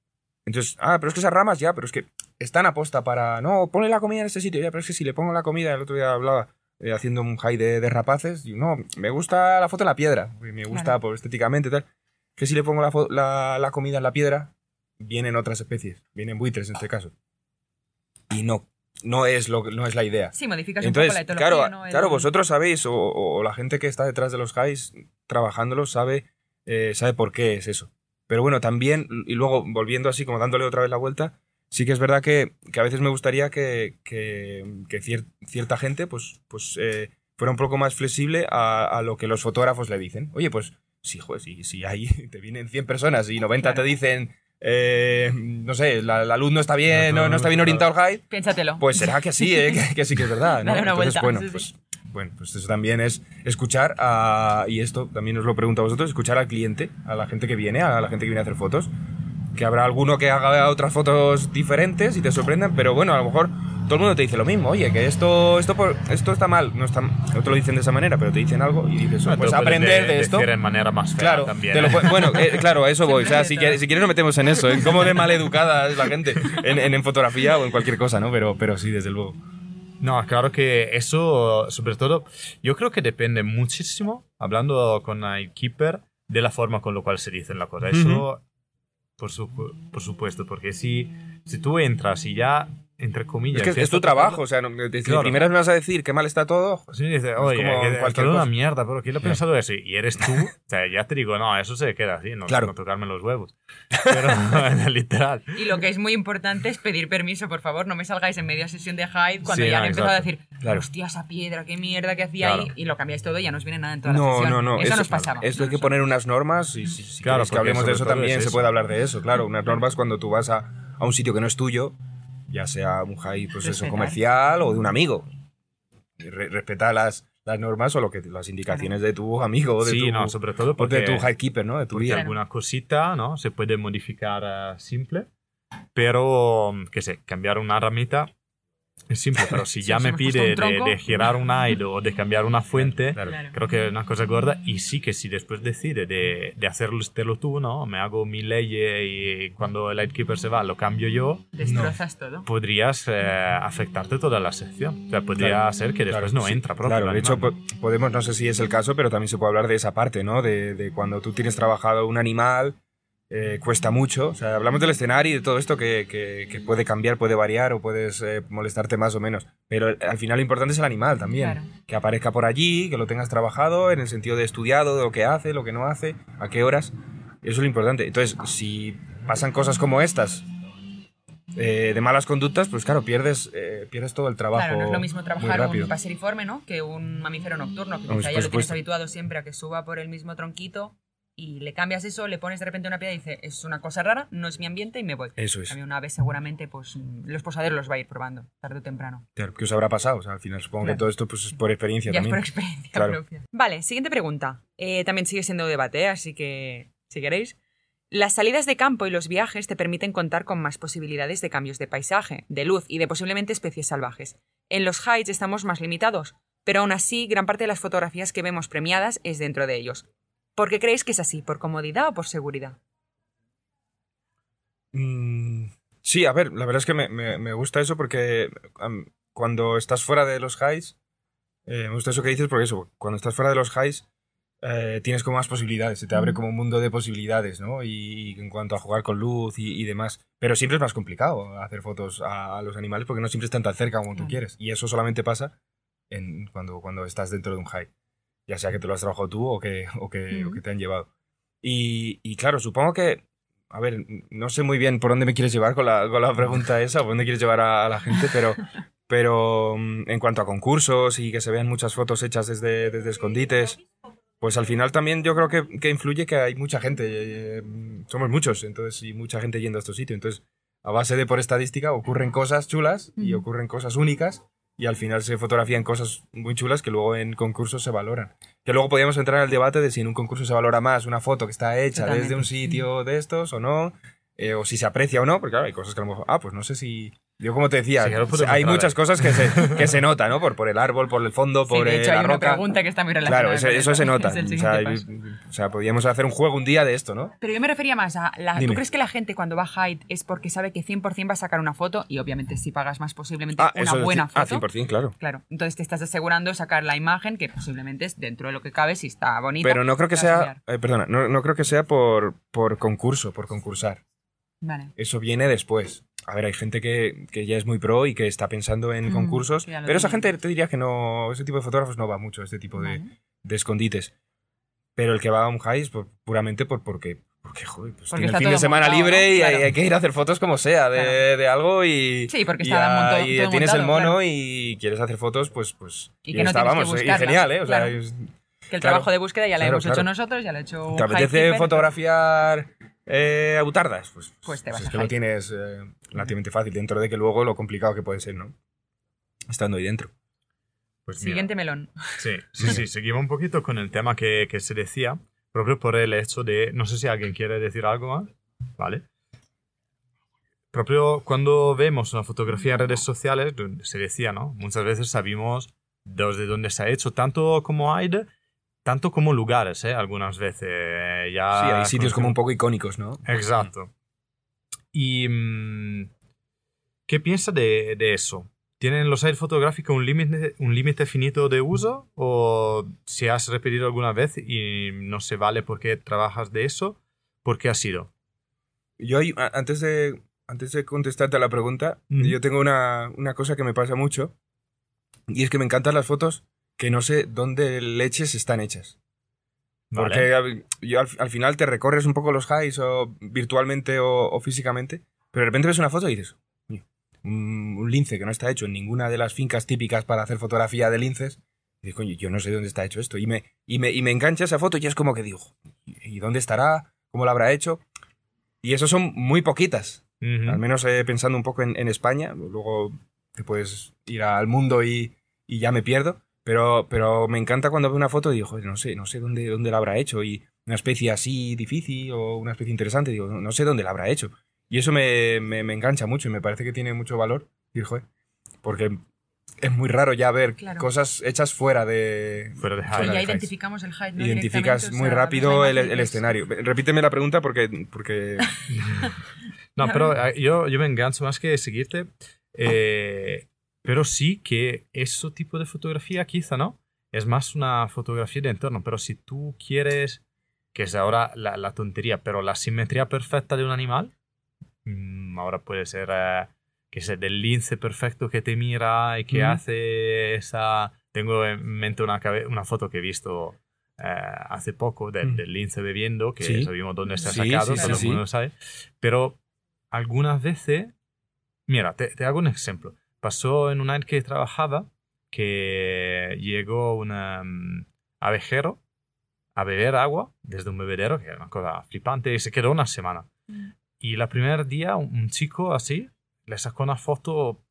Entonces, ah, pero es que esas ramas ya, pero es que están aposta para, no, ponle la comida en este sitio, ya, pero es que si le pongo la comida, el otro día hablaba eh, haciendo un high de, de rapaces, y no, me gusta la foto en la piedra, me gusta por estéticamente tal, que si le pongo la, la, la comida en la piedra, vienen otras especies, vienen buitres en este caso. Y no, no es, lo, no es la idea. Sí, modificas Entonces, un poco la etología, claro, claro, vosotros sabéis, o, o la gente que está detrás de los highs trabajándolo sabe, eh, sabe por qué es eso. Pero bueno, también, y luego volviendo así, como dándole otra vez la vuelta, sí que es verdad que, que a veces me gustaría que, que, que cier- cierta gente pues, pues eh, fuera un poco más flexible a, a lo que los fotógrafos le dicen. Oye, pues sí, joder, si, si ahí te vienen 100 personas y 90 te dicen, eh, no sé, la, la luz no está bien, No, no, no está bien orientado al high, Piénsatelo. pues será que sí, ¿eh? que, que sí que es verdad. ¿no? Dale una Entonces, vuelta, bueno, sí, pues. Bueno, pues eso también es escuchar a, y esto también os lo pregunto a vosotros, escuchar al cliente, a la gente que viene, a la gente que viene a hacer fotos. Que habrá alguno que haga otras fotos diferentes y te sorprendan, pero bueno, a lo mejor todo el mundo te dice lo mismo. Oye, que esto, esto, por- esto está mal. No, está, no te lo dicen de esa manera, pero te dicen algo y dices, Ah, pues pueden aprender de- de esto. en manera más fea Claro, también. te lo pu- bueno, eh, claro, a eso voy. O sea, si de quieres, si quieres nos metemos en eso, en cómo de maleducada es la gente, en, en, en fotografía o en cualquier cosa, ¿no? Pero, pero sí, desde luego. No, claro que eso, sobre todo, yo creo que depende muchísimo, hablando con el keeper, de la forma con la cual se dicen la cosa. Eso, por, por supuesto, porque si, si tú entras y ya entre comillas. Es que es tu trabajo, o sea, no, de, de Claro. primeras me vas a decir qué mal está todo. Sí, dice, oye, como que cualquier es una mierda, pero ¿quién lo ha pensado eso? Y eres tú, o sea, ya te digo, no, eso se queda así, no, Claro. no tocarme los huevos. Pero, literal. Y lo que es muy importante es pedir permiso, por favor, no me salgáis en media sesión de Hyde cuando Sí, ya no, han empezado a decir, Claro. hostia, esa piedra, qué mierda que hacía Claro. ahí, y lo cambiáis todo y ya no os viene nada en toda la No, sesión. no, no. Eso, nos pasaba. Esto hay que poner unas normas y si, si Claro, que hablemos de eso todo también es se eso. puede hablar de eso, claro. Unas normas cuando tú vas a un sitio que no es tuyo, ya sea un high eso, Respetar. comercial o de un amigo. Re- respeta las, las normas o lo que las indicaciones de tu amigo o de, Sí, tu, no, sobre todo o porque, de tu high keeper, ¿no? De tu guía. alguna cosita, ¿no? Se puede modificar eh, simple, pero, qué sé, cambiar una ramita es simple, pero si ya si me pide de, de girar un aire o de cambiar una fuente, Claro. Claro. creo que es una cosa gorda y sí que si después decide de, de hacerlo tú, ¿no? Me hago mi ley y cuando el Lightkeeper se va lo cambio yo, Destrozas todo. podrías eh, afectarte toda la sección. O sea, podría Claro, ser que después Claro, no sí, entra propio Claro, de hecho, po- podemos, no sé si es el caso, pero también se puede hablar de esa parte, ¿no? De, de cuando tú tienes trabajado un animal, eh, cuesta mucho. O sea, hablamos del escenario y de todo esto que, que- que puede cambiar, puede variar o puedes eh, molestarte más o menos. Pero al final lo importante es el animal también. Claro. Que aparezca por allí, que lo tengas trabajado en el sentido de estudiado, de lo que hace, lo que no hace, a qué horas. Eso es lo importante. Entonces, si pasan cosas como estas, eh, de malas conductas, pues claro, pierdes, eh, pierdes todo el trabajo. Claro, no es lo mismo trabajar un paseriforme, ¿no? Que un mamífero nocturno, que quizá por ya lo tienes supuesto. habituado siempre a que suba por el mismo tronquito y le cambias eso, le pones de repente una piedra y dice, es una cosa rara, no es mi ambiente y me voy. Eso A es. mí una vez seguramente, pues los posaderos los va a ir probando, tarde o temprano. Claro, ¿Qué os habrá pasado? O sea, al final supongo Claro. que todo esto pues, es por experiencia Ya es también. por experiencia Claro. propia. Vale, siguiente pregunta. Eh, también sigue siendo debate, así que si queréis. Las salidas de campo y los viajes te permiten contar con más posibilidades de cambios de paisaje, de luz y de posiblemente especies salvajes. En los heights estamos más limitados, pero aún así gran parte de las fotografías que vemos premiadas es dentro de ellos. ¿Por qué creéis que es así? ¿Por comodidad o por seguridad? Mm, sí, a ver, la verdad es que me, me- me gusta eso porque cuando estás fuera de los highs, eh, me gusta eso que dices porque eso, cuando estás fuera de los highs eh, tienes como más posibilidades, se te abre como un mundo de posibilidades, ¿no? Y, en cuanto a jugar con luz y, y demás. Pero siempre es más complicado hacer fotos a, a los animales porque no siempre están tan cerca como tú quieres. Y eso solamente pasa en, cuando, cuando estás dentro de un high. Ya sea que te lo has trabajado tú o que, o que, o que te han llevado. Y, y claro, supongo que a ver, no sé muy bien por dónde me quieres llevar con la, con la pregunta esa, por dónde quieres llevar a, a la gente, pero, pero mm, en cuanto a concursos y que se vean muchas fotos hechas desde, desde escondites, pues al final también yo creo que, que influye que hay mucha gente, eh, mm, somos muchos, entonces, y mucha gente yendo a estos sitios. Entonces, a base de por estadística, ocurren cosas chulas y ocurren cosas únicas y al final se fotografían cosas muy chulas que luego en concursos se valoran. Que luego podríamos entrar en el debate de si en un concurso se valora más una foto que está hecha Totalmente. desde un sitio de estos o no, eh, o si se aprecia o no, porque claro, hay cosas que a lo mejor, ah, pues no sé si... Yo como te decía, Sí, hay muchas ahí. cosas que se, que se nota, ¿no? Por, por el árbol, por el fondo, Sí, por de eh, hecho la hay una roca. pregunta que está muy relacionada. Claro, eso, se nota. O, sea, o podríamos hacer un juego un día de esto, ¿no? Pero yo me refería más a... La, ¿Tú crees que la gente cuando va a Hyde es porque sabe que 100% va a sacar una foto? Y obviamente si pagas más posiblemente Ah, una es buena ah, foto. 100%, claro. Claro, entonces te estás asegurando sacar la imagen que posiblemente es dentro de lo que cabe, si está bonita. Pero no creo que sea, eh, perdona, no, no creo que sea por, por concurso, por concursar. Vale. Eso viene después. A ver, hay gente que, que ya es muy pro y que está pensando en Mm, concursos, pero esa gente te diría que no, ese tipo de fotógrafos no va mucho a este tipo de, Vale. de escondites. Pero el que va a un high es por- puramente por, porque, porque, joder, pues Porque tiene el fin de semana montado, libre ¿no? y hay, Claro. hay que ir a hacer fotos como sea de, Claro. de algo y, Sí, porque y, está a- monto- y todo tienes el montado, mono claro. y quieres hacer fotos, pues, pues Y que no está, tienes que vamos, y genial, ¿eh? O sea, es- Que el trabajo de búsqueda ya lo hemos hecho nosotros, ya lo ha hecho ¿Te apetece fotografiar eh, autardas? Pues, Pues te vas es a que lo tienes eh, relativamente fácil, dentro de que luego lo complicado que puede ser, ¿no? Estando ahí dentro. Pues mira, Siguiente melón. Sí, sí, sí, seguimos un poquito con el tema que, que se decía, propio por el hecho de, no sé si alguien quiere decir algo más, ¿vale? Proprio cuando vemos una fotografía en redes sociales, se decía, ¿no? Muchas veces sabemos desde dónde se ha hecho, tanto como de- tanto como lugares, ¿eh? Algunas veces. Ya sí, hay sitios como un poco icónicos, ¿no? Exacto. ¿Y mm, qué piensa de, de eso? ¿Tienen los air fotográficos un límite un límite finito de uso? ¿O si has repetido alguna vez y no se vale porque trabajas de eso? ¿Por qué ha sido? Yo antes de, antes de contestarte a la pregunta, Mm. yo tengo una, una cosa que me pasa mucho y es que me encantan las fotos que no sé dónde leches están hechas. Porque yo al, al final te recorres un poco los highs o virtualmente o, o físicamente, pero de repente ves una foto y dices, "Coño, un, un lince que no está hecho en ninguna de las fincas típicas para hacer fotografía de linces. Y dices, coño, yo no sé dónde está hecho esto. Y me, y me, y me engancha esa foto y es como que digo, ¿y dónde estará? ¿Cómo lo habrá hecho? Y eso son muy poquitas. Al menos eh, pensando un poco en, en España. Luego te puedes ir al mundo y, y ya me pierdo. Pero, pero me encanta cuando veo una foto y digo, "Joder, no sé, no sé dónde, dónde la habrá hecho. Y una especie así difícil o una especie interesante, digo, no, no sé dónde la habrá hecho. Y eso me, me, me engancha mucho y me parece que tiene mucho valor. "Joder", porque es muy raro ya ver Claro. cosas hechas fuera de... Fuera de Y highlight. ya identificamos el. Identificas o muy sea, rápido el, y el ves- escenario. Repíteme la pregunta porque... porque... No, pero eh, yo, yo me engancho más que seguirte. eh, pero sí que ese tipo de fotografía quizá, ¿no? Es más una fotografía de entorno. Pero si tú quieres, que es ahora la, la tontería, pero la simetría perfecta de un animal, mm, ahora puede ser, eh, que sé, del lince perfecto que te mira y que hace esa... Tengo en mente una, una foto que he visto eh, hace poco del, Mm. del lince bebiendo, que Sí. sabemos dónde Sí, sacado, sí, todo sí, el mundo sí. sabe. Pero algunas veces, mira, te, te hago un ejemplo. Pasó en un año que trabajaba que llegó un mm, abejero a beber agua desde un bebedero, que era una cosa flipante, y se quedó una semana. Mm. Y el primer día un, un chico así le sacó una foto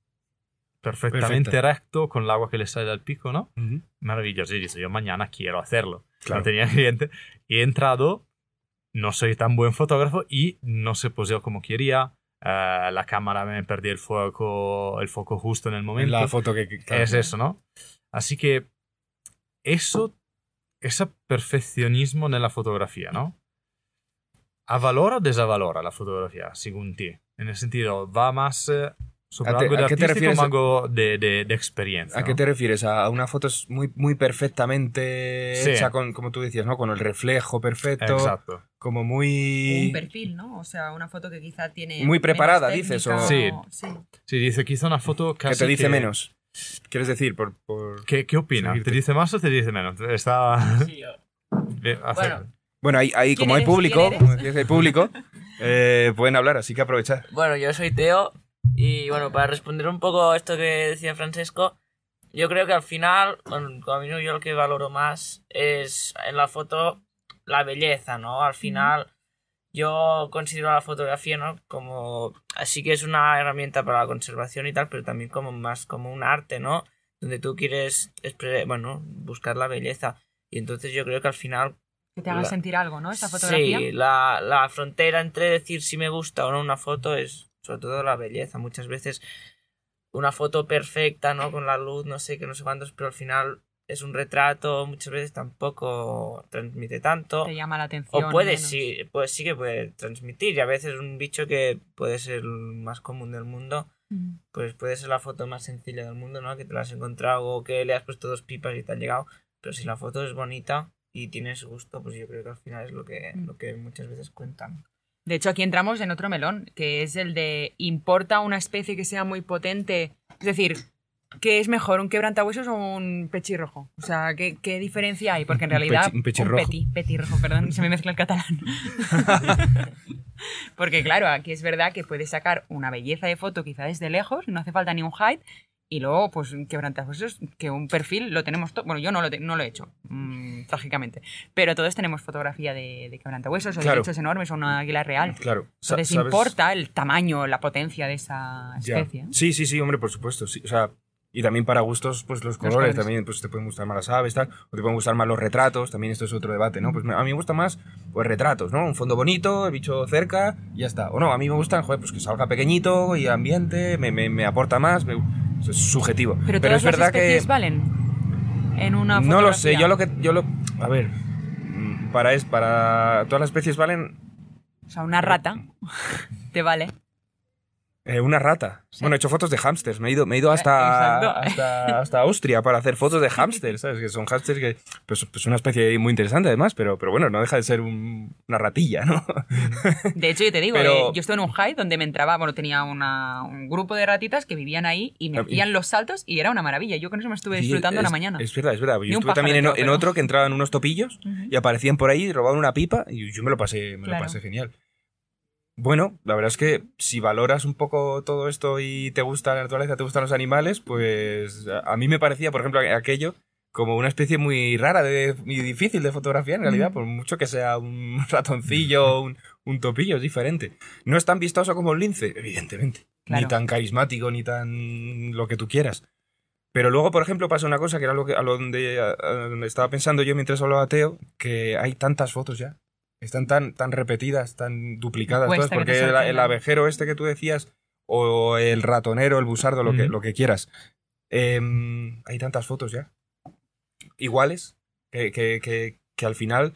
perfectamente Perfecta. recto con el agua que le sale del pico, ¿no? Maravilloso. Y dice, yo mañana quiero hacerlo. Claro. No tenía cliente. Y he entrado, no soy tan buen fotógrafo y no se posó como quería. Eh, la cámara me perdí el foco, el foco justo en el En momento. la foto que... que- claro. Es eso, ¿no? Así que eso, ese perfeccionismo en la fotografía, ¿no? ¿Avalora o desavalora la fotografía, según ti? En el sentido, ¿va más sobre ¿A te- algo de a qué te refieres algo de, de- de experiencia? ¿A qué te refieres? ¿A una foto es muy, muy perfectamente Sí. hecha con, como tú decías, ¿no? Con el reflejo perfecto, Exacto. como muy... un perfil, ¿no? O sea, una foto que quizá tiene. Muy preparada, dices, o- Sí. sí. Sí, dice que hizo una foto que casi te dice menos. ¿Quieres decir? Por, por- ¿Qué, qué opina? Seguirte. ¿Te dice más o te dice menos? Está... Sí, yo. Bien, acepto. Bueno, ahí, ahí ¿Quién como hay eres? público, ¿Quién eres? como hay público, eh, pueden hablar, así que aprovechar. Bueno, yo soy Teo y bueno, para responder un poco a esto que decía Francesco, yo creo que al final, bueno, como a mí yo lo que valoro más es en la foto la belleza, ¿no? Al final yo considero la fotografía, ¿no? Como, así que es una herramienta para la conservación y tal, pero también como más como un arte, ¿no? Donde tú quieres, bueno, buscar la belleza. Y entonces yo creo que al final Que te haga La- sentir algo, ¿no? Esta fotografía. Sí, la, la frontera entre decir si me gusta o no una foto es sobre todo la belleza. Muchas veces una foto perfecta, ¿no? Con la luz, no sé qué, no sé cuántos, pero al final es un retrato, muchas veces tampoco transmite tanto. Te llama la atención. O puede, menos. sí, pues sí que puede transmitir. Y a veces un bicho que puede ser el más común del mundo, Mm. pues puede ser la foto más sencilla del mundo, ¿no? Que te la has encontrado o que le has puesto dos pipas y te han llegado. Pero si la foto es bonita y tienes gusto, pues yo creo que al final es lo que, Mm. lo que muchas veces cuentan. De hecho, aquí entramos en otro melón, que es el de ¿importa una especie que sea muy potente? Es decir, ¿qué es mejor, un quebrantahuesos o un pechirrojo? O sea, ¿qué, qué diferencia hay? Porque en Un realidad... pechi- un pechirrojo. peti, petirrojo, perdón, se me mezcla el catalán. Porque claro, aquí es verdad que puedes sacar una belleza de foto quizá desde lejos, no hace falta ni un height, y luego, pues, quebrantahuesos, que un perfil lo tenemos todo. Bueno, yo no lo, no lo he hecho, mm, trágicamente. Pero todos tenemos fotografía de, de quebrantahuesos o Claro. de hechos enormes o una águila real. Claro. sa- Entonces sabes- importa el tamaño, la potencia de esa especie. ¿no? Sí, sí, sí, hombre, por supuesto. sí, o sea, y también para gustos, pues los colores, colores. también pues te pueden gustar más las aves, tal, o te pueden gustar más los retratos, también esto es otro debate, ¿no? Pues me- a mí me gustan más, pues retratos, ¿no? Un fondo bonito, el bicho cerca, y ya está. O no, a mí me gustan, joder, pues que salga pequeñito y ambiente, me, me- me aporta más, me- es subjetivo. Pero, Pero, todas es verdad las especies que... valen en una No lo sé, yo lo que... Yo lo, a ver, mm, para, es, para todas las especies valen... O sea, una rata te vale. Eh, una rata. Sí. Bueno, he hecho fotos de hámsters. Me he ido, me he ido hasta, Exacto. hasta, hasta Austria para hacer fotos de hámsters, ¿sabes? Que son hámsters que... Pues, pues una especie muy interesante además, pero, pero bueno, no deja de ser un- una ratilla, ¿no? De hecho, yo te digo, Pero- eh, yo estuve en un high donde me entraba, bueno, tenía una- un grupo de ratitas que vivían ahí y me Ah, hacían los saltos y era una maravilla. Yo con eso me estuve disfrutando es, la mañana. Es verdad, es verdad. Yo estuve también en, en otro que entraban unos topillos y aparecían por ahí, robaban una pipa y yo me lo pasé, me Claro. lo pasé genial. Bueno, la verdad es que si valoras un poco todo esto y te gusta la naturaleza, te gustan los animales, pues a mí me parecía, por ejemplo, aquello como una especie muy rara, de, muy difícil de fotografiar en realidad, Ujú. por mucho que sea un ratoncillo o un, un topillo, es diferente. No es tan vistoso como un lince, evidentemente, ni tan carismático, ni tan lo que tú quieras. Pero luego, por ejemplo, pasa una cosa que era lo que, a lo donde, a donde estaba pensando yo mientras hablaba Teo, que hay tantas fotos ya. Están tan, tan repetidas, tan duplicadas todas, que porque el, el abejero este que tú decías, o el ratonero, el busardo, lo, que, Ujú. lo que quieras. em, hay tantas fotos ya. Iguales, que, que, que, que al final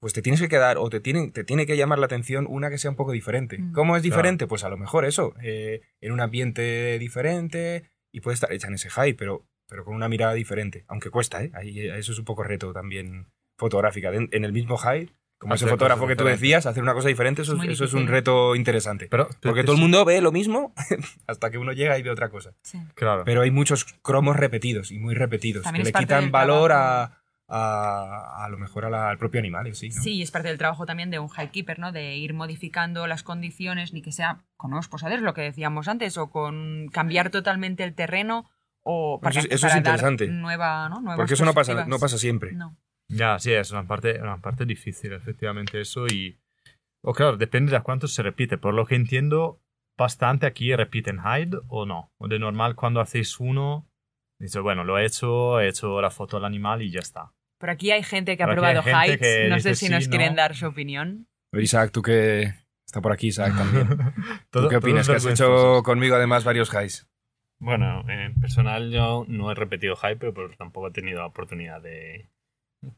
pues te tienes que quedar o te tiene, te tiene que llamar la atención una que sea un poco diferente. Mm. ¿Cómo es diferente? Pues a lo mejor eso, eh, en un ambiente diferente y puede estar hecha en ese high, pero, pero con una mirada diferente. Aunque cuesta, ¿eh? Ahí, eh, eso es un poco reto también fotográfica. En, en el mismo high, como ese Hacer fotógrafo cosas que tú decías, hacer una cosa diferente, eso, Es eso es un reto interesante. Pero, Porque todo el mundo ve lo mismo hasta que uno llega y ve otra cosa. Sí. Claro. Pero hay muchos cromos repetidos y muy repetidos También que le quitan valor a, a, a lo mejor a la- al propio animal sí. ¿no? Sí, y es parte del trabajo también de un highkeeper, ¿no? De ir modificando las condiciones, ni que sea con nuevos posaderos, lo que decíamos antes, o con cambiar totalmente el terreno, o para, Eso es- eso es dar interesante. Nueva, ¿no? Nuevas Porque eso no pasa, no pasa siempre. No. Ya, sí, es una parte, una parte difícil, efectivamente, eso. Y. O claro, depende de a cuánto se repite. Por lo que entiendo, bastante aquí repiten hide o no. O de normal, cuando hacéis uno, dices, bueno, lo he hecho, he hecho la foto del animal y ya está. Por aquí hay gente que ha hay probado que no sé si nos sí, quieren no. dar su opinión. Isaac, tú que está por aquí, Isaac también. ¿Tú qué opinas? Que has hecho conmigo además varios highs. Bueno, en personal yo no he repetido hype, pero tampoco he tenido la oportunidad de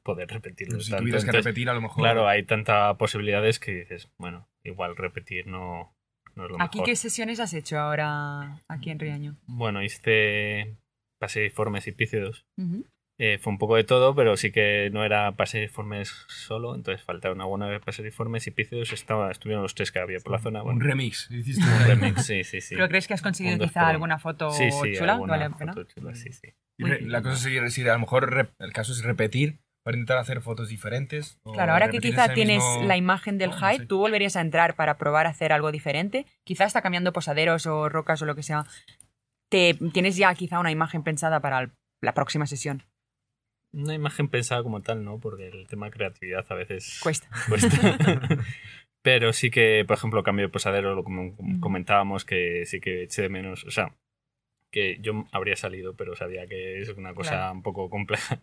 poder repetirlo. Si tanto. tuvieras que Entonces, repetir, a lo mejor. Claro, hay tantas posibilidades que dices, bueno, igual repetir no, no es lo ¿Aquí mejor. qué sesiones has hecho ahora aquí en Riaño? Bueno, hice paseiformes y pícedos. Ujú. Eh, fue un poco de todo, pero sí que no era paseiformes solo, entonces faltaba una buena de paseiformes y pícedos. Estaba, estuvieron los tres que había por la zona. Un remix. Hiciste un remix, sí, sí, sí. ¿Pero crees que has conseguido Un quizá alguna foto sí, sí, chula? alguna ¿Vale foto chula, sí, sí. Y La cosa es si, si a lo mejor el caso es repetir para intentar hacer fotos diferentes. Claro, ahora que quizá tienes mismo- la imagen del No, no hype, sé. tú volverías a entrar para probar a hacer algo diferente. Quizá está cambiando posaderos o rocas o lo que sea. Te, tienes ya quizá una imagen pensada para el- la próxima sesión. Una imagen pensada como tal, ¿no? Porque el tema de creatividad a veces Cuesta. cuesta. Pero sí que, por ejemplo, cambio de posadero, lo como comentábamos, que sí que eché de menos. O sea, que yo habría salido, pero sabía que es una cosa Claro. un poco compleja.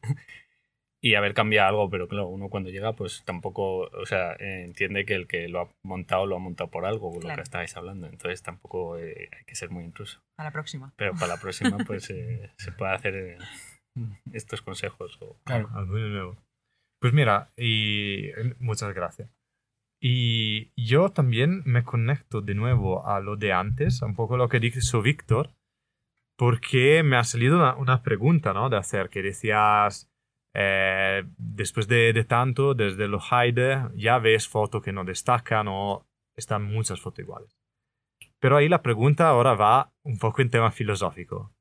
Y haber cambiado algo, pero claro, uno cuando llega, pues tampoco, o sea, eh, entiende que el que lo ha montado, lo ha montado por algo, lo Claro. que estabais hablando. Entonces tampoco eh, hay que ser muy intruso. A la próxima. Pero para la próxima, pues eh, se puede hacer eh, estos consejos. O, Claro. Algo de nuevo. Pues mira, y eh, muchas gracias. Y yo también me conecto de nuevo a lo de antes, un poco lo que dijo Víctor, porque me ha salido una, una pregunta, ¿no? De hacer, que decías, eh, después de, de tanto, desde los hide, ya ves fotos que no destacan o están muchas fotos iguales. Pero ahí la pregunta ahora va un poco en tema filosófico.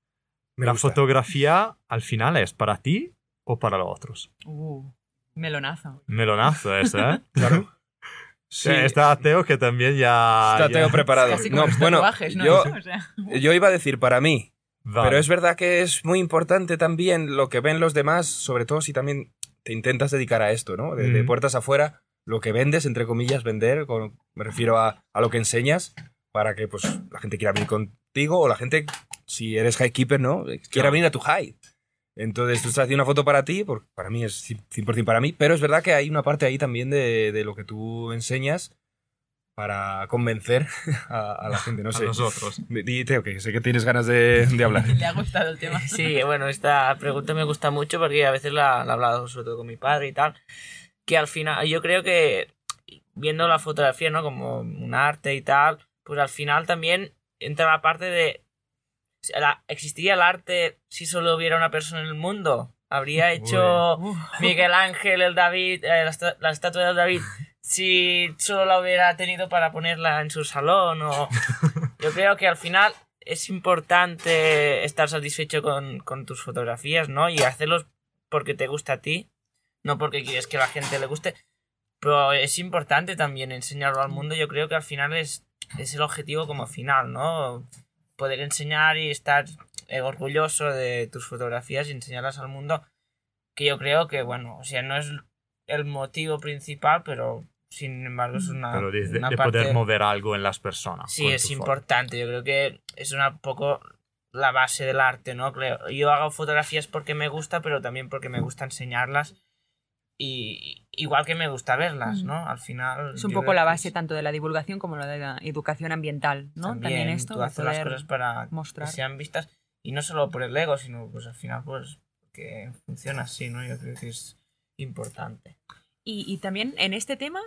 Me ¿La gusta. fotografía al final es para ti o para los otros? Uh, melonazo. Melonazo ese, ¿eh? Claro. Sí. Está Teo que también ya... Está ya- Teo preparado. Casi como No, los bueno, ¿no? yo, O sea, yo iba a decir para mí, Vale. Pero es verdad que es muy importante también lo que ven los demás, sobre todo si también te intentas dedicar a esto, ¿no? De, de puertas afuera, lo que vendes, entre comillas, vender, con- me refiero a, a lo que enseñas, para que pues la gente quiera venir contigo o la gente, si eres highkeeper, ¿no? Quiera Claro. venir a tu high. Entonces tú estás haciendo una foto para ti, porque para mí es 100% para mí, pero es verdad que hay una parte ahí también de, de lo que tú enseñas para convencer a, a la gente, no a sé. nosotros. Di, Teo, que sé que tienes ganas de, de hablar. Le ha gustado el tema. Sí, bueno, esta pregunta me gusta mucho porque a veces la, la he hablado sobre todo con mi padre y tal. Que al final, yo creo que viendo la fotografía, ¿no? Como un arte y tal, pues al final también entra la parte de... la- ¿Existiría el arte si solo hubiera una persona en el mundo? ¿Habría hecho Miguel Ángel, el David, eh, la, la estatua del David, si solo la hubiera tenido para ponerla en su salón? O... Yo creo que al final es importante estar satisfecho con, con tus fotografías, ¿no? Y hacerlos porque te gusta a ti, no porque quieres que a la gente le guste. Pero es importante también enseñarlo al mundo. Yo creo que al final es, es el objetivo como final, ¿no? Poder enseñar y estar orgulloso de tus fotografías y enseñarlas al mundo. Que yo creo que, bueno, o sea, no es el motivo principal, pero sin embargo es una, Pero de, una de parte... poder mover algo en las personas. Sí, es tu foto. importante. Yo creo que es una poco la base del arte, ¿no? Creo. Yo hago fotografías porque me gusta, pero también porque me gusta enseñarlas. Y igual que me gusta verlas, ¿no? Al final. Es un poco la base es- tanto de la divulgación como la de la educación ambiental, ¿no? También, esto, Tú haces las cosas para mostrar. que sean vistas. Y no solo por el ego, sino pues al final, pues, que funciona así, ¿no? Yo creo que es importante. Y, y también en este tema,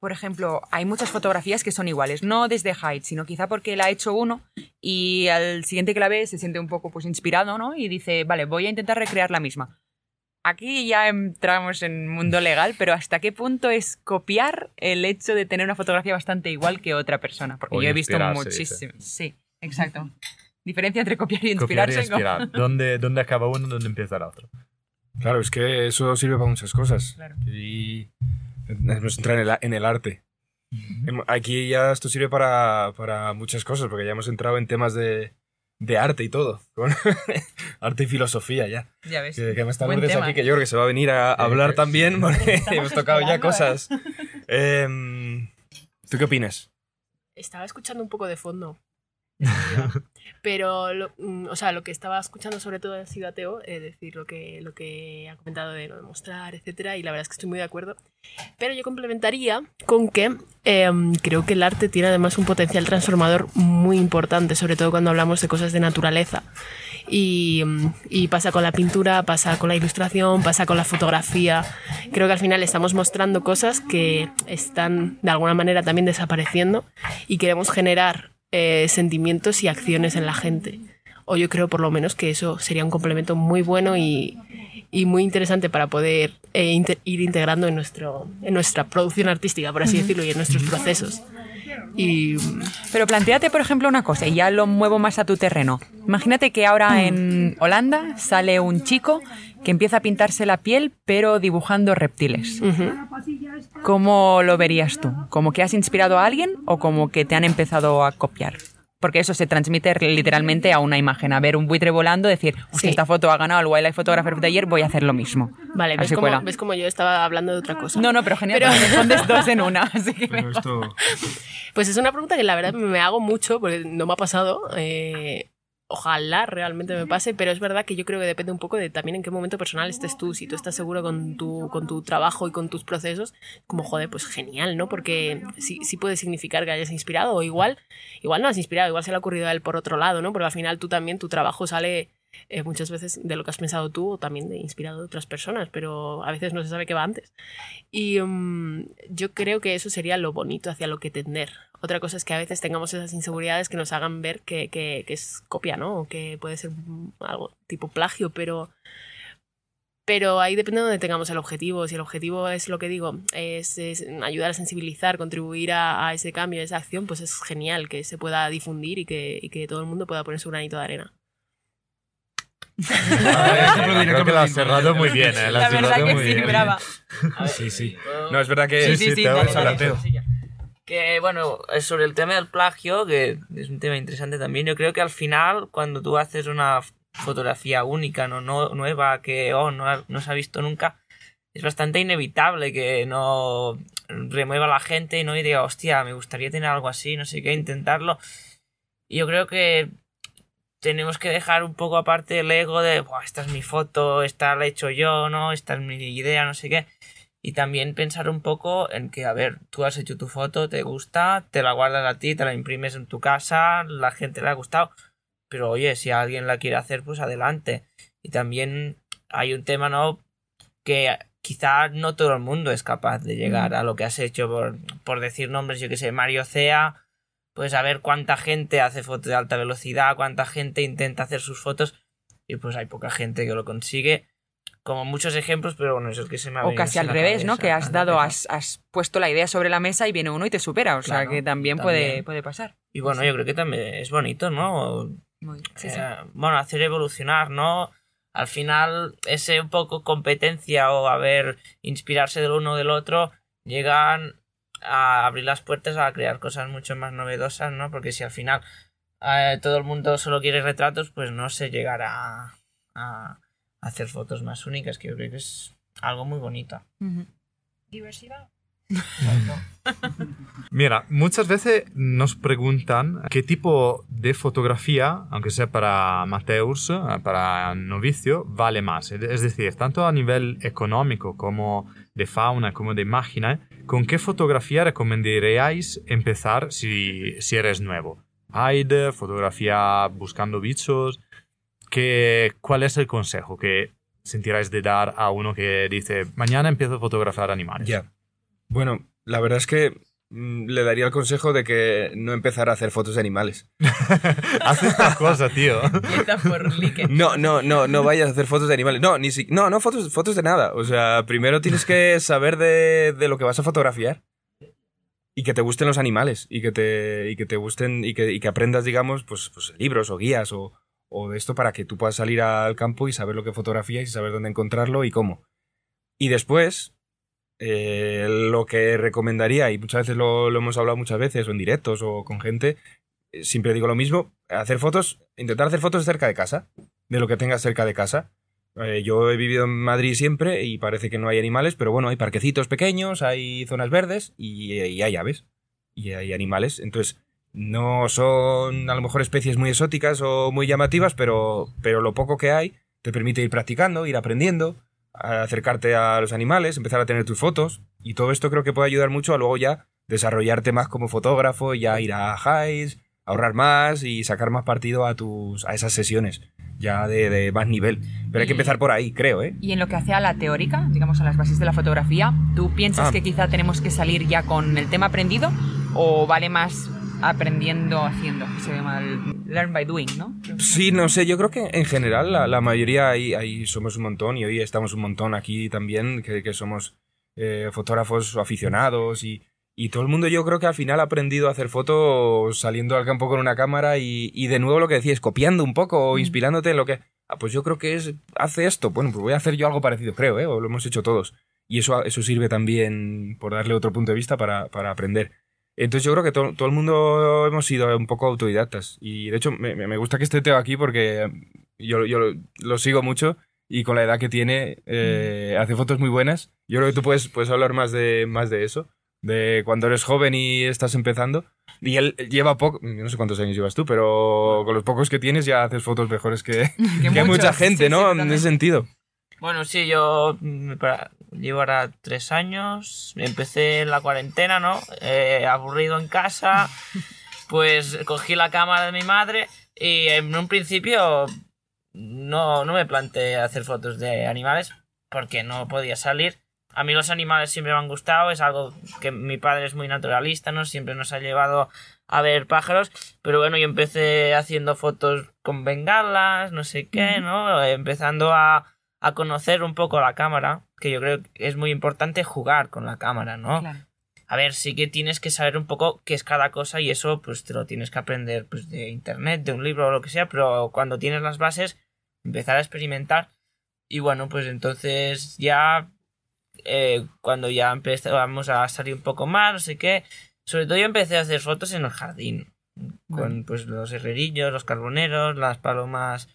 por ejemplo, hay muchas fotografías que son iguales, no desde Hyde, sino quizá porque la ha hecho uno y al siguiente que la ve se siente un poco pues inspirado, ¿no? Y dice, vale, voy a intentar recrear la misma. Aquí ya entramos en mundo legal, pero ¿hasta qué punto es copiar el hecho de tener una fotografía bastante igual que otra persona? Porque O yo he visto muchísimo. Sí, exacto. Diferencia entre copiar y Copiar y inspirarse. ¿no? inspirar. ¿Dónde, ¿Dónde acaba uno? ¿Dónde empieza el otro? Claro, es que eso sirve para muchas cosas. Claro. Y nos entra en el, en el arte. Hem- Aquí ya esto sirve para, para muchas cosas, porque ya hemos entrado en temas de, de arte y todo. con- arte y filosofía ya. Ya ves. Que, que me está Lourdes tema. aquí, que yo creo que se va a venir a hablar que también, porque hemos tocado ya cosas. Em, ¿Tú qué opinas? Estaba escuchando un poco de fondo. Pero, lo, mm, o sea, lo que estaba escuchando sobre todo ha sido ateo, es decir, lo que, lo que ha comentado de lo de mostrar, etcétera, y la verdad es que estoy muy de acuerdo. Pero yo complementaría con que em, creo que el arte tiene además un potencial transformador muy importante, sobre todo cuando hablamos de cosas de naturaleza. Mm, y pasa con la pintura, pasa con la ilustración, pasa con la fotografía. Creo que al final estamos mostrando cosas que están de alguna manera también desapareciendo y queremos generar eh, sentimientos y acciones en la gente. O yo creo por lo menos que eso sería un complemento muy bueno y, y muy interesante para poder eh, ir integrando en, nuestro, en nuestra producción artística, por así decirlo, y en nuestros procesos. Y mm, Pero planteate, por ejemplo, una cosa, y ya lo muevo más a tu terreno. Imagínate que ahora en Holanda sale un chico que empieza a pintarse la piel, pero dibujando reptiles. ¿Cómo lo verías tú? ¿Como que has inspirado a alguien o como que te han empezado a copiar? Porque eso se transmite literalmente a una imagen. A ver un buitre volando, decir, Sí. esta foto ha ganado el Wildlife Photographer of the Year, voy a hacer lo mismo. Vale, ¿ves como, ves como yo estaba hablando de otra cosa? No, no, pero genial, Pero- respondes dos en una. Así que Pero esto... Pues es una pregunta que la verdad me hago mucho, porque no me ha pasado. eh, ojalá realmente me pase, pero es verdad que yo creo que depende un poco de también en qué momento personal estés tú. Si tú estás seguro con tu, con tu trabajo y con tus procesos, como joder, pues genial, ¿no? Porque sí, sí puede significar que hayas inspirado, o igual, igual no has inspirado, igual se le ha ocurrido a él por otro lado, ¿no? Porque al final tú también, tu trabajo sale eh, muchas veces de lo que has pensado tú o también de inspirado de otras personas, pero a veces no se sabe qué va antes. Y mm, yo creo que eso sería lo bonito hacia lo que tender. Otra cosa es que a veces tengamos esas inseguridades que nos hagan ver que, que- es copia, ¿no? O que puede ser algo tipo plagio, pero, pero ahí depende de donde tengamos el objetivo. Si el objetivo es lo que digo, es, ayudar a sensibilizar, contribuir a, a ese cambio, a esa acción, pues es genial que se pueda difundir y que, y que todo el mundo pueda poner su granito de arena. Creo que lo has cerrado muy bien, ¿eh? La has verdad cerrado que muy sí, bien. brava. Sí, sí. ¿puedo- No, es verdad que... Sí, sí. Que bueno, eh, sobre el tema del plagio, que es un tema interesante también, yo creo que al final, cuando tú haces una fotografía única, no, no nueva, que oh, no, ha- no se ha visto nunca, es bastante inevitable que no remueva a la gente ¿no? y diga, hostia, me gustaría tener algo así, no sé qué, intentarlo. Y yo creo que tenemos que dejar un poco aparte el ego de, "Buah, esta es mi foto, esta la he hecho yo, ¿no? Esta es mi idea, no sé qué. Y también pensar un poco en que, a ver, tú has hecho tu foto, te gusta, te la guardas a ti, te la imprimes en tu casa, la gente le ha gustado. Pero oye, si alguien la quiere hacer, pues adelante. Y también hay un tema, ¿no? Que quizá no todo el mundo es capaz de llegar a lo que has hecho por, por decir nombres, yo que sé, Mario Cea, pues a ver cuánta gente hace fotos de alta velocidad, cuánta gente intenta hacer sus fotos y pues hay poca gente que lo consigue. Como muchos ejemplos, pero bueno, eso es que se me ha O casi al revés, ¿no? cabeza, Que a has dado, has, has puesto la idea sobre la mesa y viene uno y te supera. O sea, Claro, que también, Puede, también. puede pasar. Y bueno, yo creo que también es bonito, ¿no? Muy- sí, sí. Eh, bueno, hacer evolucionar, ¿no? Al final, ese un poco competencia o a ver, inspirarse del uno o del otro, llegan a abrir las puertas a crear cosas mucho más novedosas, ¿no? Porque si al final eh, todo el mundo solo quiere retratos, pues no se llegará a hacer fotos más únicas, que yo creo que es algo muy bonito. Diversidad. Mira, muchas veces nos preguntan qué tipo de fotografía, aunque sea para amateurs, eh, para novicio, vale más. Es es decir, tanto a nivel económico como de fauna, como de imagen, ¿con qué fotografía recomendaríais empezar si, si eres nuevo? Hide, fotografía buscando bichos. ¿Qué, ¿Cuál es el consejo que sentiráis de dar a uno que dice, mañana empiezo a fotografiar animales? Ya. Bueno, la verdad es que le daría el consejo de que no empezara a hacer fotos de animales. Haz esta cosa, tío. No, no, no, no vayas a hacer fotos de animales. No, ni si, no, no fotos, fotos de nada. O sea, primero tienes que saber de, de lo que vas a fotografiar. Y que te gusten los animales. Y que te, y que te gusten, y que, y que aprendas, digamos, pues, pues libros o guías o, o de esto para que tú puedas salir al campo y saber lo que fotografías y saber dónde encontrarlo y cómo. Y después, eh, lo que recomendaría, y muchas veces lo, hemos hablado muchas veces, o en directos o con gente, eh, siempre digo lo mismo, hacer fotos, intentar hacer fotos cerca de casa, de lo que tengas cerca de casa. Eh, yo he vivido en Madrid siempre y parece que no hay animales, pero bueno, hay parquecitos pequeños, hay zonas verdes y, y hay aves y hay animales. Entonces, no son a lo mejor especies muy exóticas o muy llamativas, pero, pero lo poco que hay te permite ir practicando, ir aprendiendo, a acercarte a los animales, empezar a tener tus fotos y todo esto creo que puede ayudar mucho a luego ya desarrollarte más como fotógrafo, ya ir a highs, ahorrar más y sacar más partido a tus a esas sesiones ya de, de más nivel. Pero hay que empezar por ahí, creo, ¿eh? Y en lo que hace a la teórica, digamos a las bases de la fotografía, ¿tú piensas Ah. que quizá tenemos que salir ya con el tema aprendido o vale más aprendiendo haciendo? Se llama el learn by doing, ¿no? Sí, no sé, yo creo que en general la, la mayoría ahí, ahí somos un montón y hoy estamos un montón aquí también, que, que somos eh, fotógrafos aficionados y, y todo el mundo yo creo que al final ha aprendido a hacer fotos saliendo al campo con una cámara y, y de nuevo lo que decías, copiando un poco o inspirándote en lo que... Ah, pues yo creo que es, hace esto, bueno, pues voy a hacer yo algo parecido, creo, ¿eh? O lo hemos hecho todos. Y eso, eso sirve también por darle otro punto de vista para, para aprender. Entonces yo creo que to- todo el mundo hemos sido un poco autodidactas. Y de hecho me, me- gusta que esté Teo aquí porque yo, yo lo, lo sigo mucho y con la edad que tiene eh, hace fotos muy buenas. Yo creo que tú puedes, puedes hablar más de, más de eso, de cuando eres joven y estás empezando. Y él lleva poco, no sé cuántos años llevas tú, pero con los pocos que tienes ya haces fotos mejores que, que muchos, mucha sí, gente, sí, ¿no? en totalmente. ese sentido. Bueno, sí, yo mm, para- llevo ahora tres años. Empecé en la cuarentena, ¿no? Eh, aburrido en casa. Pues cogí la cámara de mi madre y en un principio no, no me planteé hacer fotos de animales porque no podía salir. A mí los animales siempre me han gustado, es algo que mi padre es muy naturalista, ¿no? Siempre nos ha llevado a ver pájaros, pero bueno, yo empecé haciendo fotos con bengalas, no sé qué, ¿no? Empezando a, a conocer un poco la cámara, que yo creo que es muy importante jugar con la cámara, ¿no? Claro. A ver, sí que tienes que saber un poco qué es cada cosa y eso pues te lo tienes que aprender pues de internet, de un libro o lo que sea, pero cuando tienes las bases, empezar a experimentar y bueno, pues entonces ya eh, cuando ya empezamos a salir un poco más, no sé qué, sobre todo yo empecé a hacer fotos en el jardín, con pues los herrerillos, los carboneros, las palomas,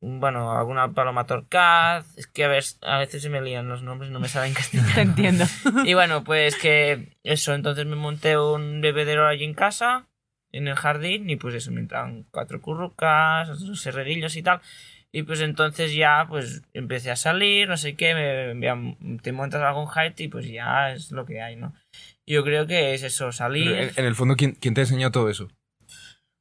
bueno, alguna paloma torcaz, es que a, ver, a veces se me lían los nombres, no me saben castellano. Te entiendo. Y bueno, pues que eso, entonces me monté un bebedero allí en casa, en el jardín, y pues eso, me entraban cuatro currucas, los herrerillos y tal. Y pues entonces ya pues empecé a salir, no sé qué, me, me- te montas algún height y pues ya es lo que hay, ¿no? Yo creo que es eso, salir, Pero en, en el fondo, ¿quién, quién te enseñó todo eso?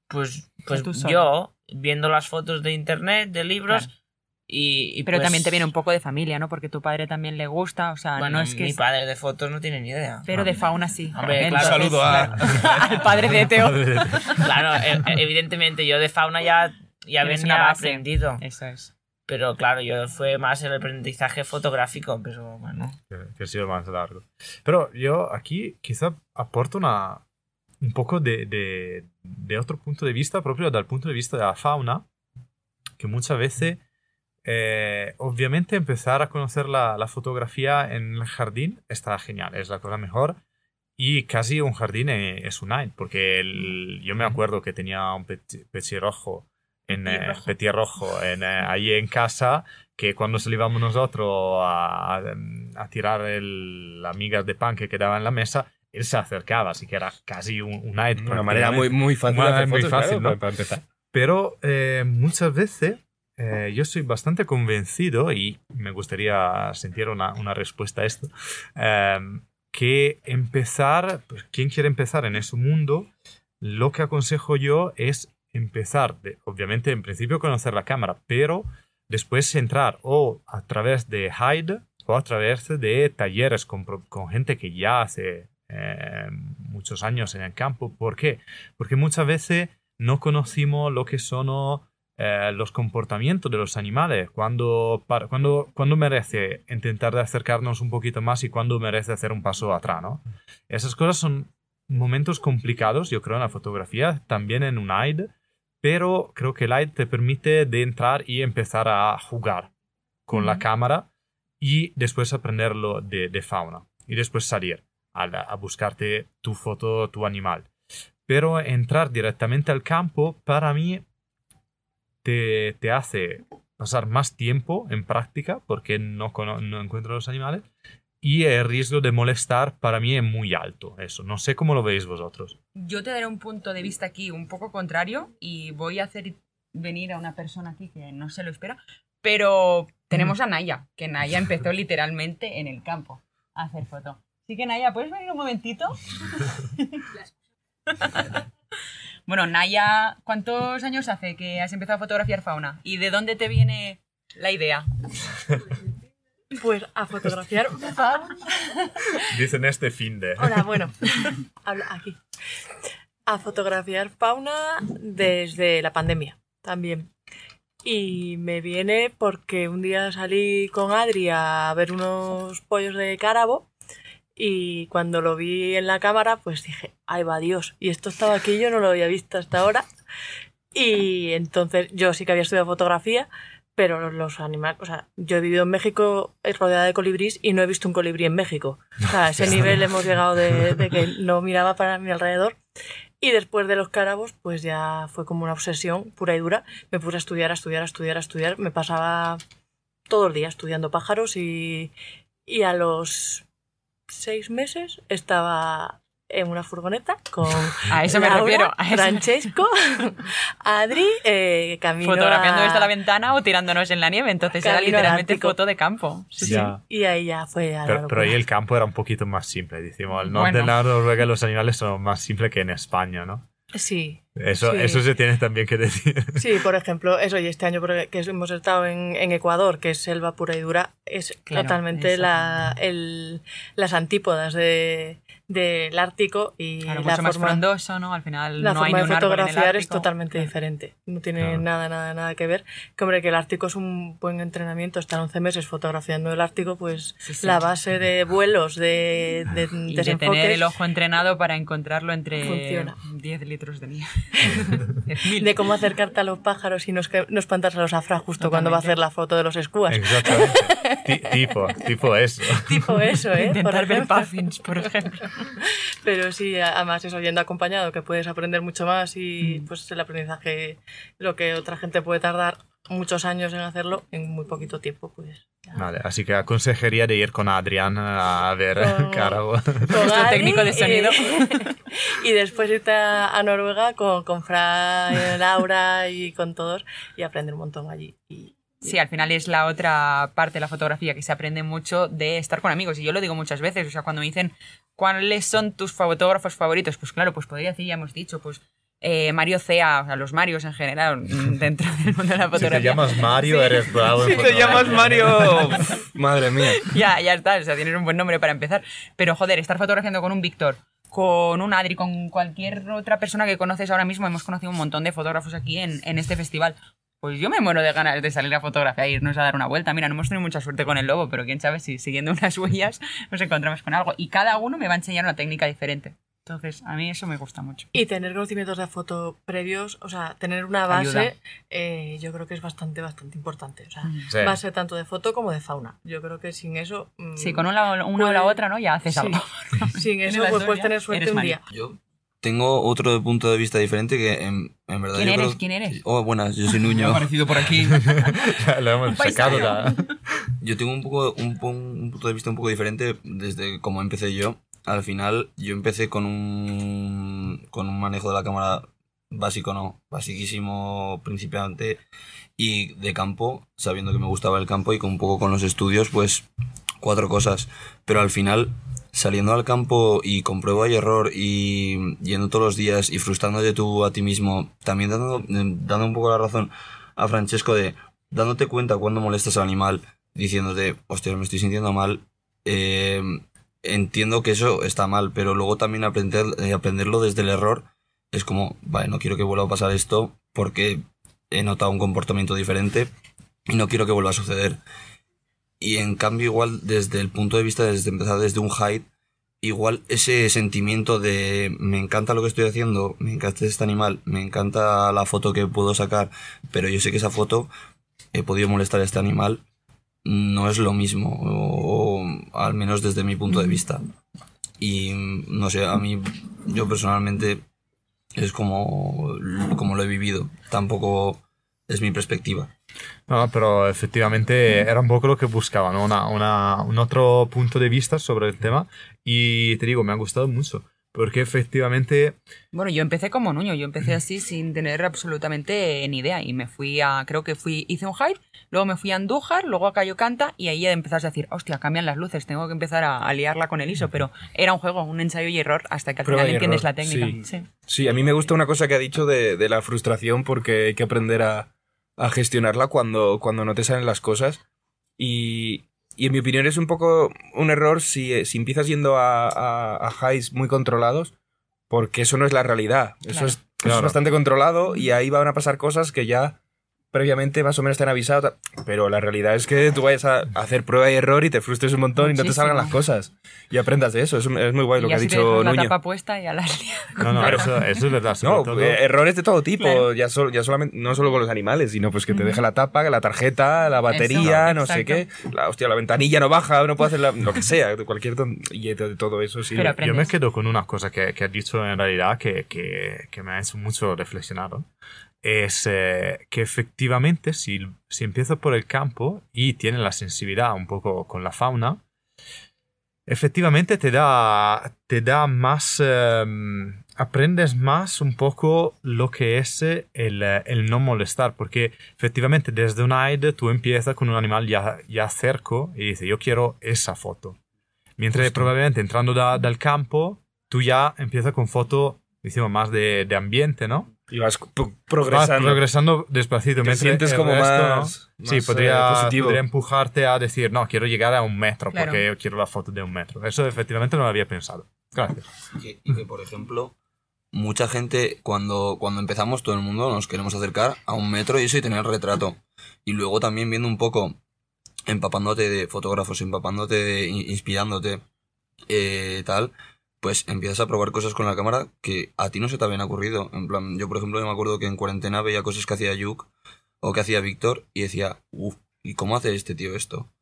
pues, pues yo, viendo las fotos de internet, de libros, Claro. Y, y Pero pues, también te viene un poco de familia, ¿no? Porque tu padre también le gusta, o sea, Bueno, no es que... mi es- padre de fotos no tiene ni idea. Pero de fauna sí. Hombre, claro, Entonces, saludo a- claro, al padre de Teo. Claro, e- e- evidentemente yo de fauna ya, ya venía aprendido. Eso es. Pero claro, yo fue más el aprendizaje fotográfico, pero bueno. que, que ha sido más largo. Pero yo aquí quizá aporto una, un poco de, de, de otro punto de vista, propio dal punto de vista de la fauna, que muchas veces, eh, obviamente empezar a conocer la, la fotografía en el jardín está genial, es la cosa mejor. Y casi un jardín es un night, porque el- yo me acuerdo que tenía un peti- petirrojo en, eh, Petirrojo. en, eh, ahí en casa que cuando salíamos nosotros a, a- a tirar el, las migas de pan que quedaba en la mesa, él se acercaba, así que era casi un, un night. Una manera muy, muy fácil Una hacer muy fotos, fácil, claro, ¿no? para, empezar. Pero eh, muchas veces eh, yo soy bastante convencido, y me gustaría sentir una, una respuesta a esto, eh, que empezar, pues, quien quiere empezar en ese mundo, lo que aconsejo yo es empezar, de, obviamente en principio conocer la cámara, pero después entrar o a través de Hyde o a través de talleres con, con gente que ya hace eh, muchos años en el campo. ¿Por qué? Porque muchas veces no conocimos lo que son eh, los comportamientos de los animales, cuando, para- cuando, cuando merece intentar de acercarnos un poquito más y cuando merece hacer un paso atrás, ¿no? Esas cosas son momentos complicados, yo creo, en la fotografía, también en un AID, pero creo que el AID te permite de entrar y empezar a jugar con la cámara y después aprenderlo de, de fauna y después salir a, a buscarte tu foto, tu animal. Pero entrar directamente al campo, para mí, te, te hace pasar más tiempo en práctica porque no, no encuentro los animales y el riesgo de molestar para mí es muy alto. Eso, no sé cómo lo veis vosotros. Yo te daré un punto de vista aquí un poco contrario y voy a hacer venir a una persona aquí que no se lo espera, pero tenemos a Naya, que Naya empezó literalmente en el campo a hacer foto. Así que Naya, ¿puedes venir un momentito? bueno, Naya, ¿cuántos años hace que has empezado a fotografiar fauna? ¿Y de dónde te viene la idea? Pues a fotografiar fauna. Dicen este fin de... Hola, bueno, habla aquí. A fotografiar fauna desde la pandemia también. Y me viene porque un día salí con Adri a ver unos pollos de cárabo y cuando lo vi en la cámara pues dije, ay va Dios, y esto estaba aquí, yo no lo había visto hasta ahora. Y entonces yo sí que había estudiado fotografía, pero los animales, o sea, yo he vivido en México eh, rodeada de colibrís y no he visto un colibrí en México. O sea, a ese nivel hemos llegado de, de que no miraba para mi alrededor. Y después de los cárabos, pues ya fue como una obsesión pura y dura. Me puse a estudiar, a estudiar, a estudiar, a estudiar. Me pasaba todo el día estudiando pájaros y, y a los seis meses estaba en una furgoneta con A eso me Laura, refiero. A eso. Francesco, Adri, eh, camino Fotografiando a- desde la ventana o tirándonos en la nieve, entonces era Camino al literalmente foto de campo. Sí, Ya. sí. Y ahí ya fue a Pero, pero ahí el campo era un poquito más simple, decimos. El norte Bueno. de la Noruega los animales son más simples que en España, ¿no? Sí, Eso, Sí. eso se tiene también que decir. sí, por ejemplo, eso, y este año porque- que hemos estado en, en Ecuador, que es selva pura y dura, es Claro, totalmente la, el- las antípodas de, del Ártico y Claro, la mucho más forma, frondoso, ¿no? Al final la no forma de un árbol en el fotografiar es totalmente Claro. diferente. No tiene Claro. nada, nada, nada que ver. Que hombre, que el Ártico es un buen entrenamiento, estar 11 meses fotografiando el Ártico, pues Sí, sí. la base de vuelos, de, de Y de tener el ojo entrenado para encontrarlo entre Funciona. 10 litros de nieve. De cómo acercarte a los pájaros y no, no espantarse a los afra justo cuando va a hacer la foto de los escuas. Exactamente. Ti- tipo, tipo eso. tipo eso, ¿eh? Por Intentar ver puffins, por ejemplo. Pero sí, además eso yendo acompañado, que puedes aprender mucho más y Mm. pues el aprendizaje, lo que otra gente puede tardar muchos años en hacerlo, en muy poquito tiempo, pues. Vale, así que aconsejaría de ir con Adrián a ver Con- Carago. Con técnico de y- sonido. Y, después irte a, a Noruega con, con Fra, y Laura y con todos y aprender un montón allí. Y, Sí, al final es la otra parte de la fotografía que se aprende mucho de estar con amigos. Y yo lo digo muchas veces, o sea, cuando me dicen cuáles son tus fotógrafos favoritos, pues claro, pues podría decir, ya hemos dicho, pues eh, Mario Cea, o sea, los Marios en general, dentro del mundo de la Si te fotografía. llamas Mario, eres bravo. Si te fotografía. llamas Mario. Madre mía. ya, ya está, o sea, tienes un buen nombre para empezar. Pero joder, estar fotografiando con un Víctor, con un Adri, con cualquier otra persona que conoces ahora mismo, hemos conocido un montón de fotógrafos aquí en, en este festival. Pues yo me muero de ganas de salir a fotografiar e irnos a dar una vuelta. Mira, no hemos tenido mucha suerte con el lobo, pero quién sabe si siguiendo unas huellas nos encontramos con algo. Y cada uno me va a enseñar una técnica diferente. Entonces, a mí eso me gusta mucho. Y tener conocimientos de foto previos, o sea, tener una base, eh, yo creo que es bastante, bastante importante. O sea, Sí. base tanto de foto como de fauna. Yo creo que sin eso. mm, Sí, con una, una o la Puede- otra, ¿no? Ya haces sí. algo. Sin eso, pues puedes tener suerte un día. Yo tengo otro punto de vista diferente que en, en verdad ¿Quién yo eres? creo- ¿Quién eres? Oh, buenas, yo soy Me ha Nuño. aparecido por aquí. Lo hemos sacado ya. Yo tengo un poco un, un punto de vista un poco diferente desde cómo empecé yo. Al final yo empecé con un con un manejo de la cámara básico no, basiquísimo principiante y de campo, sabiendo que me gustaba el campo y con un poco con los estudios, pues cuatro cosas, pero al final saliendo al campo y con prueba y error y yendo todos los días y frustrándote tú a ti mismo, también dando, dando un poco la razón a Francesco de dándote cuenta cuando molestas al animal, diciéndote, hostia, me estoy sintiendo mal, eh, entiendo que eso está mal, pero luego también aprender, eh, aprenderlo desde el error es como, vale, no quiero que vuelva a pasar esto porque he notado un comportamiento diferente y no quiero que vuelva a suceder. Y en cambio, igual desde el punto de vista, desde empezar desde un height, igual ese sentimiento de me encanta lo que estoy haciendo, me encanta este animal, me encanta la foto que puedo sacar, pero yo sé que esa foto he podido molestar a este animal, no es lo mismo, o, o al menos desde mi punto de vista. Y no sé, a mí, yo personalmente, es como, como lo he vivido, tampoco es mi perspectiva. No, pero efectivamente era un poco lo que buscaba, ¿no? Una, una- un otro punto de vista sobre el tema y te digo, me ha gustado mucho, porque efectivamente, Bueno, yo empecé como Nuño, yo empecé así sin tener absolutamente ni idea y me fui a, creo que fui, hice un hype, luego me fui a Andújar, luego a Cayo Canta y ahí empezaste a decir, hostia, cambian las luces, tengo que empezar a, a liarla con el ISO, pero era un juego, un ensayo y error hasta que al Prueba final entiendes error, la técnica. sí. Sí. Sí, a mí me gusta una cosa que ha dicho de, de la frustración porque hay que aprender a, a gestionarla cuando, cuando no te salen las cosas. Y, y en mi opinión es un poco un error si, si empiezas yendo a, a, a highs muy controlados, porque eso no es la realidad. Eso, Claro. es, eso Claro. es bastante controlado y ahí van a pasar cosas que ya previamente más o menos te han avisado. Pero la realidad es que tú vayas a hacer prueba y error y te frustres un montón y no te salgan las cosas. Y aprendas de eso. Es, es muy guay lo y que ha te dicho dejas la tapa puesta y ya la no, no, eso, eso es verdad. No, todo- eh, errores de todo tipo, Claro. ya, ya solamente, no solo con los animales, sino pues que te deja la tapa, la tarjeta, la batería, Eso, no sé qué, la, hostia, la ventanilla no baja, no puedo hacer la- lo que sea, cualquier ton- y de todo eso sí. Pero Yo me quedo con una cosa que, que has dicho en realidad que, que, que me ha hecho mucho reflexionar. ¿no? Es eh, que efectivamente si, si empiezas por el campo y tienes la sensibilidad un poco con la fauna, efectivamente te da, te da más, em, aprendes más un poco lo que es eh, el, eh, el no molestar, porque efectivamente desde un AID tú empiezas con un animal ya, ya cerco y dices, yo quiero esa foto. Mientras probablemente entrando da- dal campo, tú ya empiezas con foto, decimos, más de, de ambiente, ¿no? Y vas pro- Vas progresando. progresando despacito. Te sientes como resto, ¿no? más- Sí, más, eh, podría, positivo. podría empujarte a decir, no, quiero llegar a un metro Claro. porque yo quiero la foto de un metro. Eso efectivamente no lo había pensado. Gracias. Y que, y que, por ejemplo, mucha gente, cuando, cuando empezamos, todo el mundo nos queremos acercar a un metro y eso y tener el retrato. Y luego también viendo un poco, empapándote de fotógrafos, empapándote, de, in- inspirándote, eh, tal, pues empiezas a probar cosas con la cámara que a ti no se te habían ocurrido. En plan, yo por ejemplo me acuerdo que en cuarentena veía cosas que hacía Yuk o que hacía Víctor y decía, uff, ¿y cómo hace este tío esto?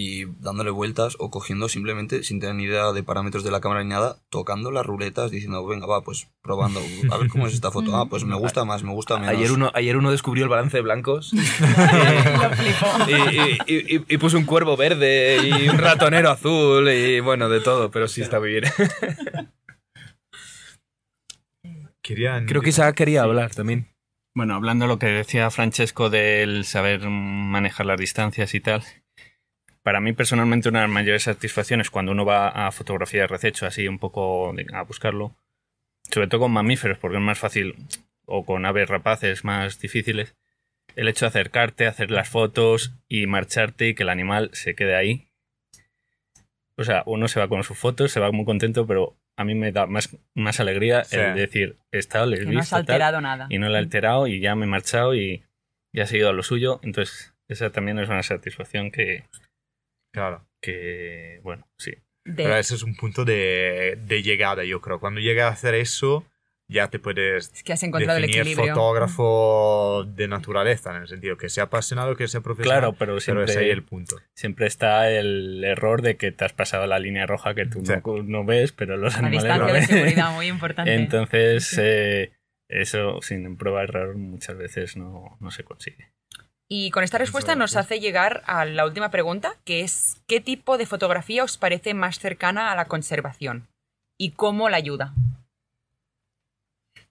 Y dándole vueltas o cogiendo simplemente sin tener ni idea de parámetros de la cámara ni nada, tocando las ruletas diciendo, venga, va, pues probando, a ver cómo es esta foto. Ah, pues me gusta más, me gusta menos. Ayer uno, ayer uno descubrió el balance de blancos y, y- y- y- y puso un cuervo verde y un ratonero azul y bueno, de todo, pero sí está muy bien. Querían... Creo que Isaac quería hablar también. Bueno, hablando de lo que decía Francesco del saber manejar las distancias y tal, para mí personalmente una de las mayores satisfacciones cuando uno va a fotografía de rececho, así un poco a buscarlo, sobre todo con mamíferos, porque es más fácil, o con aves rapaces más difíciles, el hecho de acercarte, hacer las fotos y marcharte y que el animal se quede ahí. O sea, uno se va con sus fotos, se va muy contento, pero a mí me da más, más alegría Sí. el decir, he estado, les no has tal, alterado nada. y no le he alterado y ya me he marchado y, y ha seguido a lo suyo. Entonces, esa también es una satisfacción que, Claro. que bueno, sí. De- Pero ese es un punto de, de llegada, yo creo. Cuando llegas a hacer eso, ya te puedes es que has encontrado el definir equilibrio. fotógrafo de naturaleza, en el sentido que sea apasionado, que sea profesional. Claro, pero pero siempre, es ahí el punto. siempre está el error de que te has pasado la línea roja que tú Sí. no, no ves, pero los La animales distancia lo de ven. seguridad, muy importante. Entonces, eh, eso sin prueba de error muchas veces no, no se consigue. Y con esta respuesta nos hace llegar a la última pregunta, que es ¿qué tipo de fotografía os parece más cercana a la conservación? ¿Y cómo la ayuda?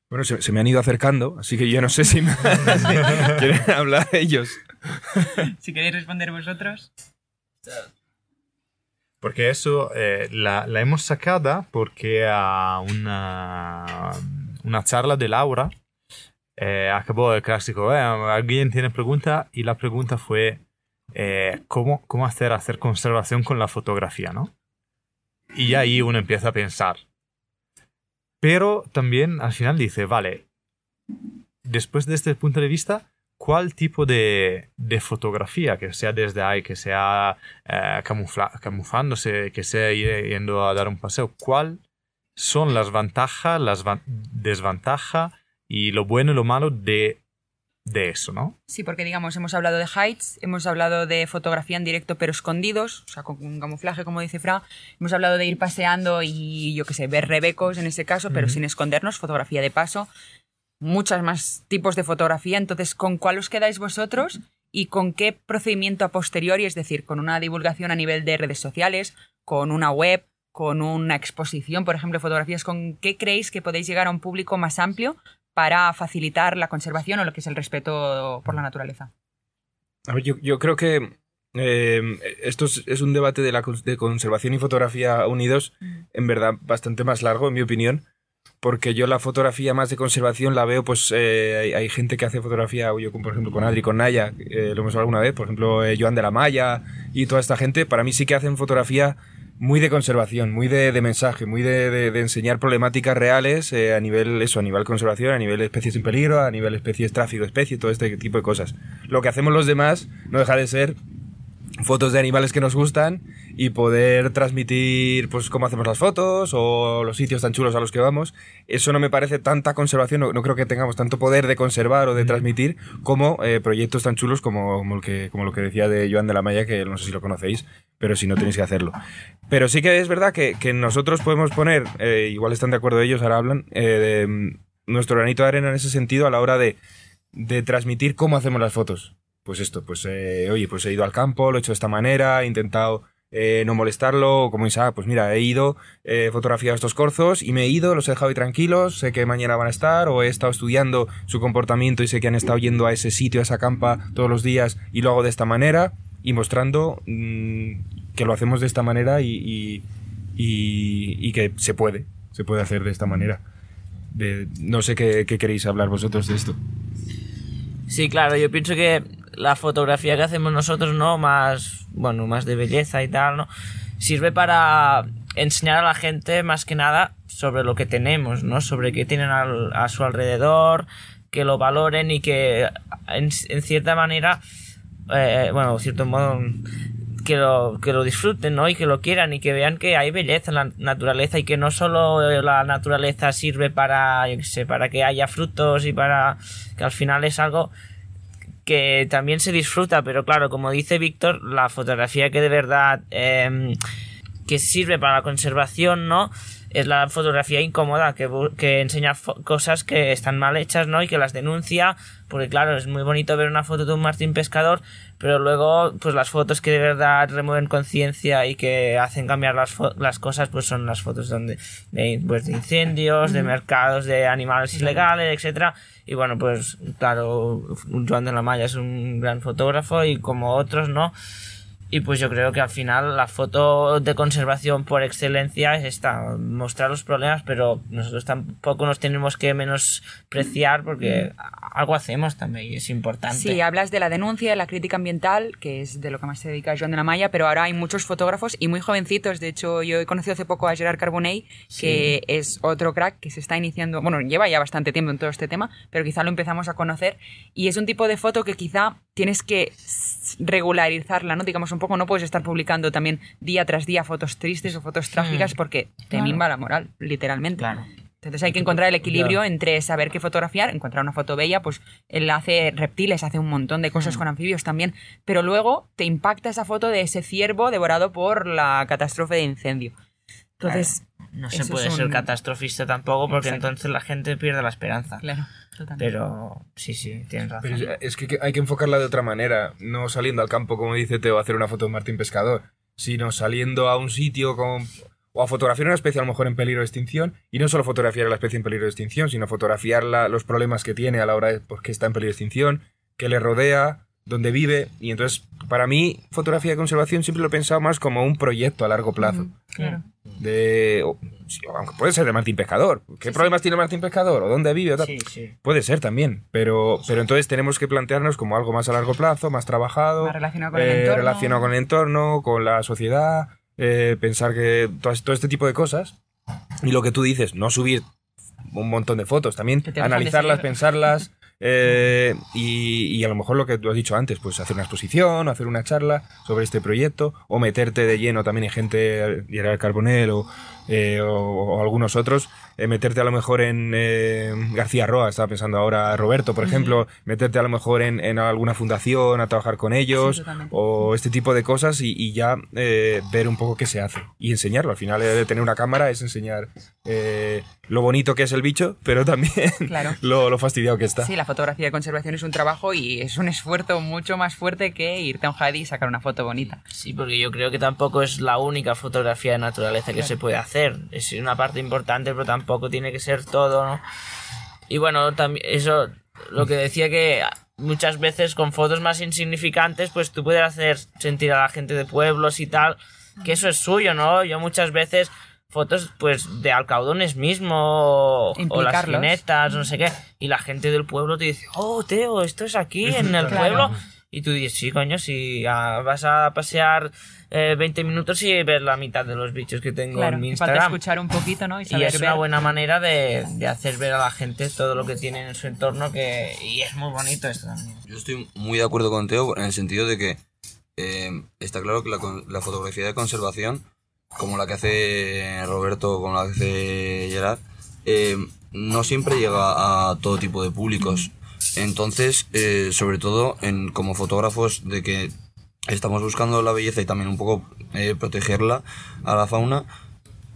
Bueno, se, se me han ido acercando, así que yo no sé si, me- si quieren hablar ellos. Si queréis responder vosotros. Porque eso eh, la, la hemos sacada porque a una, una charla de Laura eh, acabó el clásico, eh, alguien tiene pregunta y la pregunta fue eh, ¿cómo, cómo hacer, hacer conservación con la fotografía, ¿no? Y ahí uno empieza a pensar. Pero también al final dice, vale, después de este punto de vista, ¿cuál tipo de, de fotografía, que sea desde ahí, que sea camufla- camuflándose, que sea yendo a dar un paseo, ¿cuál son las ventajas, las desventajas y lo bueno y lo malo de, de eso, ¿no? Sí, porque digamos, hemos hablado de heights, hemos hablado de fotografía en directo pero escondidos, o sea, con un camuflaje, como dice Fra, hemos hablado de ir paseando y, yo qué sé, ver rebecos en ese caso, pero sin escondernos, fotografía de paso, muchas más tipos de fotografía, entonces, ¿con cuál os quedáis vosotros y con qué procedimiento a posteriori, es decir, con una divulgación a nivel de redes sociales, con una web, con una exposición, por ejemplo, de fotografías, ¿con qué creéis que podéis llegar a un público más amplio para facilitar la conservación o lo que es el respeto por la naturaleza? A ver, yo, yo creo que eh, esto es, es un debate de, la, de conservación y fotografía unidos, en verdad, bastante más largo, en mi opinión. Porque yo la fotografía más de conservación la veo, pues eh, hay, hay gente que hace fotografía, yo con- por ejemplo con Adri, con Naya, eh, lo hemos hablado alguna vez, por ejemplo Joan de la Maya y toda esta gente, para mí sí que hacen fotografía muy de conservación, muy de, de mensaje, muy de, de- enseñar problemáticas reales eh, a nivel eso, a nivel conservación, a nivel especies en peligro, a nivel especies tráfico, de especie, todo este tipo de cosas. Lo que hacemos los demás no deja de ser fotos de animales que nos gustan y poder transmitir pues cómo hacemos las fotos o los sitios tan chulos a los que vamos. Eso no me parece tanta conservación, no, no creo que tengamos tanto poder de conservar o de transmitir como eh, proyectos tan chulos como, como el que, como lo que decía de Joan de la Maya, que no sé si lo conocéis, pero si no tenéis que hacerlo. Pero sí que es verdad que, que nosotros podemos poner, eh, igual están de acuerdo ellos, ahora hablan, eh, de, nuestro granito de arena en ese sentido a la hora de, de transmitir cómo hacemos las fotos. Pues esto, pues eh, oye, pues he ido al campo, lo he hecho de esta manera, he intentado eh, no molestarlo, como Isaac, pues mira, he ido, he fotografiado estos corzos y me he ido, los he dejado ahí tranquilos, sé que mañana van a estar, o he estado estudiando su comportamiento y sé que han estado yendo a ese sitio, a esa campa todos los días y lo hago de esta manera y mostrando mm, que lo hacemos de esta manera y, y, que se puede, se puede hacer de esta manera. No sé qué queréis hablar vosotros de esto. Sí, claro, yo pienso que la fotografía que hacemos nosotros, ¿no? Más, bueno, más de belleza y tal, ¿no? Sirve para enseñar a la gente más que nada sobre lo que tenemos, ¿no? Sobre qué tienen al- a su alrededor, que lo valoren y que en, cierta manera, eh, bueno, de cierto modo, que lo, que lo disfruten, ¿no? Y que lo quieran y que vean que hay belleza en la naturaleza y que no solo la naturaleza sirve para, qué sé, para que haya frutos y para que al final es algo que también se disfruta, pero claro, como dice Víctor, la fotografía que de verdad eh, que sirve para la conservación, ¿no? Es la fotografía incómoda, que, que enseña cosas que están mal hechas, ¿no? Y que las denuncia, porque claro, es muy bonito ver una foto de un martín pescador, pero luego, pues las fotos que de verdad remueven conciencia y que hacen cambiar las, fo- las cosas, pues son las fotos donde, de, pues, de incendios, de mercados, de animales ilegales, etcétera. Y bueno, pues claro, Joan de la Maya es un gran fotógrafo y como otros, ¿no? Y pues yo creo que al final la foto de conservación por excelencia es esta, mostrar los problemas, pero nosotros tampoco nos tenemos que menospreciar porque algo hacemos también y es importante. Sí, hablas de la denuncia, de la crítica ambiental, que es de lo que más se dedica Joan de la Maya, pero ahora hay muchos fotógrafos y muy jovencitos. De hecho, yo he conocido hace poco a Gerard Carbonell, que es otro crack que se está iniciando, bueno, lleva ya bastante tiempo en todo este tema, pero quizá lo empezamos a conocer. Y es un tipo de foto que quizá tienes que regularizarla, ¿no? Digamos un poco, no puedes estar publicando también día tras día fotos tristes o fotos trágicas porque te Claro. mimba la moral, literalmente. Claro. Entonces hay que encontrar el equilibrio entre saber qué fotografiar, encontrar una foto bella, pues él hace reptiles, hace un montón de cosas con anfibios también, pero luego te impacta esa foto de ese ciervo devorado por la catástrofe de incendio. Entonces, No se Eso puede ser catastrofista tampoco porque Exacto. entonces la gente pierde la esperanza. claro, totalmente. Pero sí, sí, tienes razón. Pero es, que hay que enfocarla de otra manera, no saliendo al campo, como dice Teo, a hacer una foto de Martín Pescador, sino saliendo a un sitio con, o a fotografiar una especie a lo mejor en peligro de extinción, y no solo fotografiar a la especie en peligro de extinción, sino fotografiar la- los problemas que tiene a la hora de por qué está en peligro de extinción, qué le rodea, dónde vive, y entonces, para mí, fotografía de conservación siempre lo he pensado más como un proyecto a largo plazo. Claro. De, o- sí, aunque puede ser de Martín Pescador. ¿Qué problemas tiene Martín Pescador? ¿O dónde vive? O tal? Sí, sí. Puede ser también, pero, pero entonces tenemos que plantearnos como algo más a largo plazo, más trabajado, Más relacionado con el eh, entorno. relacionado con el entorno, con la sociedad, eh, pensar que todo, todo este tipo de cosas. Y lo que tú dices, no subir un montón de fotos, también analizarlas, pensarlas. Eh, y, a lo mejor lo que tú has dicho antes, pues hacer una exposición, hacer una charla sobre este proyecto, o meterte de lleno también en gente, Gerard Carbonell o, eh, o, o algunos otros, eh, meterte a lo mejor en eh, García Roa, estaba pensando ahora Roberto, por ejemplo, meterte a lo mejor en, en alguna fundación a trabajar con ellos, Sí, o este tipo de cosas y, y ya eh, ver un poco qué se hace y enseñarlo. Al final, eh, de tener una cámara es enseñar eh, lo bonito que es el bicho, pero también Claro. lo, lo fastidiado que está. Sí, la fotografía de conservación es un trabajo y es un esfuerzo mucho más fuerte que irte a un jardín y sacar una foto bonita. Sí, porque yo creo que tampoco es la única fotografía de naturaleza que se puede hacer. Es una parte importante, pero tampoco tiene que ser todo, ¿no? Y bueno, también eso, lo que decía que muchas veces con fotos más insignificantes, pues tú puedes hacer sentir a la gente de pueblos y tal, que eso es suyo, ¿no? Yo muchas veces fotos pues de alcaudones mismo o, o las jinetas, no sé qué, y la gente del pueblo te dice, oh, Teo, esto es aquí, en el Claro. pueblo. Y tú dices, sí, coño, si ah, vas a pasear eh, 20 minutos y ves la mitad de los bichos que tengo Claro, en mi y falta Instagram. escuchar un poquito, ¿no? Y Y saber es ver. una buena manera de, de hacer ver a la gente todo lo que tienen en su entorno que y es muy bonito esto también. Yo estoy muy de acuerdo con Teo en el sentido de que eh, está claro que la fotografía de conservación, como la que hace Roberto, como la que hace Gerard, eh, no siempre llega a todo tipo de públicos. Entonces, eh, sobre todo en, como fotógrafos de que estamos buscando la belleza y también un poco eh, protegerla a la fauna,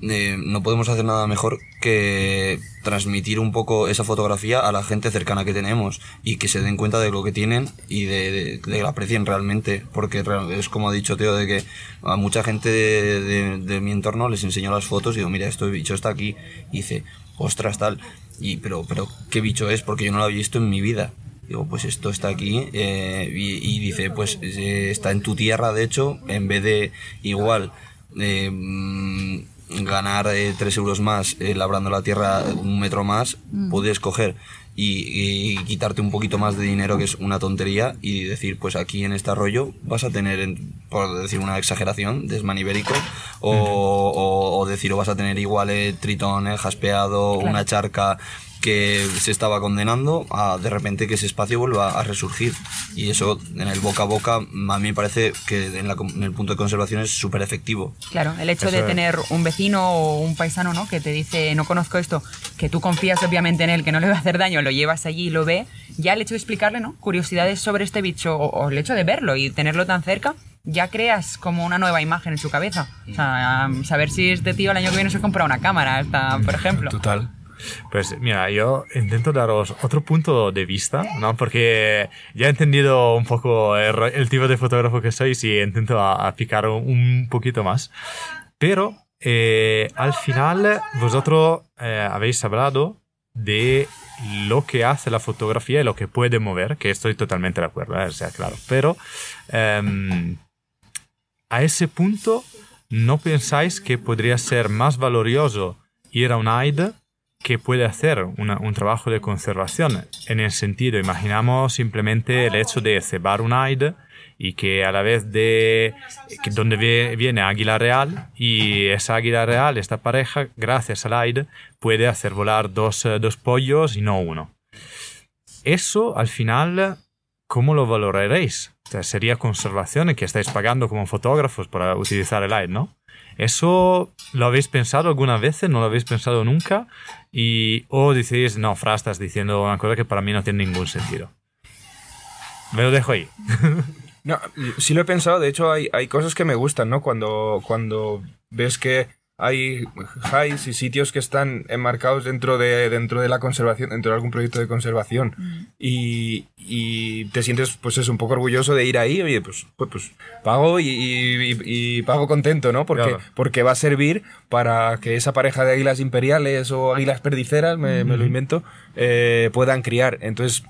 eh, no podemos hacer nada mejor que transmitir un poco esa fotografía a la gente cercana que tenemos y que se den cuenta de lo que tienen y de, de- de que la aprecien realmente. Porque es como ha dicho Teo, de que a mucha gente de- de mi entorno les enseño las fotos y digo, mira, este bicho está aquí. Y dice, ostras, tal. Y, pero, pero, ¿qué bicho es? Porque yo no lo había visto en mi vida. Digo, pues esto está aquí eh, y, y dice, pues eh, está en tu tierra, de hecho, en vez de igual eh, mm, ganar 3 euros más eh, labrando la tierra un metro más, puedes coger y, y quitarte un poquito más de dinero, que es una tontería, y decir, pues aquí en este arroyo vas a tener, en- por decir una exageración, desmán ibérico, o, o, o decir, o vas a tener igual eh, tritón, eh, jaspeado, una charca que se estaba condenando a de repente que ese espacio vuelva a resurgir y eso en el boca a boca a mí me parece que en, la com- en el punto de conservación es súper efectivo Claro, el hecho Eso de es. tener un vecino o un paisano, ¿no? Que te dice, no conozco esto, que tú confías obviamente en él, que no le va a hacer daño, lo llevas allí y lo ve, ya el hecho de explicarle, ¿no? Curiosidades sobre este bicho o, o el hecho de verlo y tenerlo tan cerca, ya creas como una nueva imagen en su cabeza. O sea, saber si este tío el año que viene se compra una cámara, hasta, por ejemplo. Total. Pues mira, yo intento daros otro punto de vista, ¿no? Porque ya he entendido un poco el, tipo de fotógrafo que sois y intento a- aplicar un, poquito más. Pero eh, al final vosotros eh, habéis hablado de lo que hace la fotografía y lo que puede mover, que estoy totalmente de acuerdo, ¿eh? o sea, claro. Pero em, a ese punto, ¿no pensáis que podría ser más valioso ir a un AID que puede hacer un trabajo de conservación? En el sentido, imaginamos simplemente el hecho de cebar un AID y que a la vez de donde vie- viene águila real y esa águila real, esta pareja, gracias al AID, puede hacer volar dos, dos pollos y no uno. Eso al final, ¿cómo lo valoraréis? O sería conservación que estáis pagando como fotógrafos para utilizar el AID, ¿no? ¿Eso lo habéis pensado alguna vez? ¿No lo habéis pensado nunca? Y, o decís, no, Fra, estás diciendo una cosa que para mí no tiene ningún sentido. Me lo dejo ahí. No, sí lo he pensado, de hecho hay, hay cosas que me gustan, ¿no? Cuando, cuando ves que hay highs y sitios que están enmarcados dentro de, dentro de la conservación, dentro de algún proyecto de conservación y, y te sientes pues es un poco orgulloso de ir ahí, oye, pues, pues, pues, pago y, y- y pago contento, ¿no? Porque, Claro. porque va a servir para que esa pareja de águilas imperiales o águilas perdiceras, me, me lo invento, eh, puedan criar. Entonces,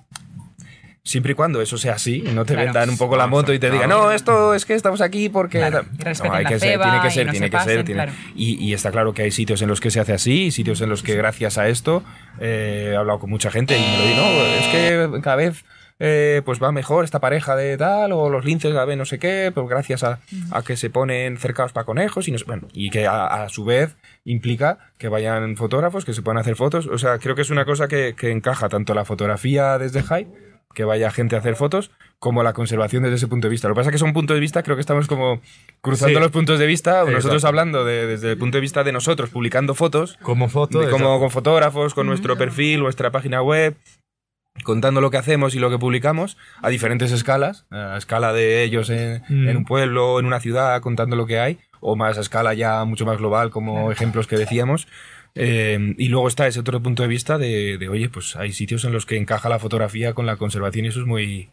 Siempre y cuando eso sea así, no te Claro. vendan un poco la moto y te digan, no, esto es que estamos aquí porque... Claro, tal". y respeten No, hay que ser, tiene que ser, no tiene se que ser. pasen, tiene- claro. y, y está claro que hay sitios en los que se hace así, y sitios en los que gracias a esto eh, he hablado con mucha gente y me lo digo, no, es que cada vez eh, pues va mejor esta pareja de tal, o los linces cada vez no sé qué, pues gracias a, a que se ponen cercados para conejos y no sé- bueno, y que a, a su vez implica que vayan fotógrafos, que se puedan hacer fotos. O sea, creo que es una cosa que, que encaja tanto la fotografía desde high, que vaya gente a hacer fotos, como la conservación desde ese punto de vista. Lo que pasa es que son puntos de vista, creo que estamos como cruzando Sí. los puntos de vista, nosotros Exacto. hablando de- desde el punto de vista de nosotros, publicando fotos, Como foto. de como con fotógrafos, con nuestro perfil, nuestra página web, contando lo que hacemos y lo que publicamos a diferentes escalas, a escala de ellos en, Mm. en un pueblo, en una ciudad, contando lo que hay, o más a escala ya mucho más global, como ejemplos que decíamos. Eh, y luego está ese otro punto de vista de, de, oye, pues hay sitios en los que encaja la fotografía con la conservación y eso es muy,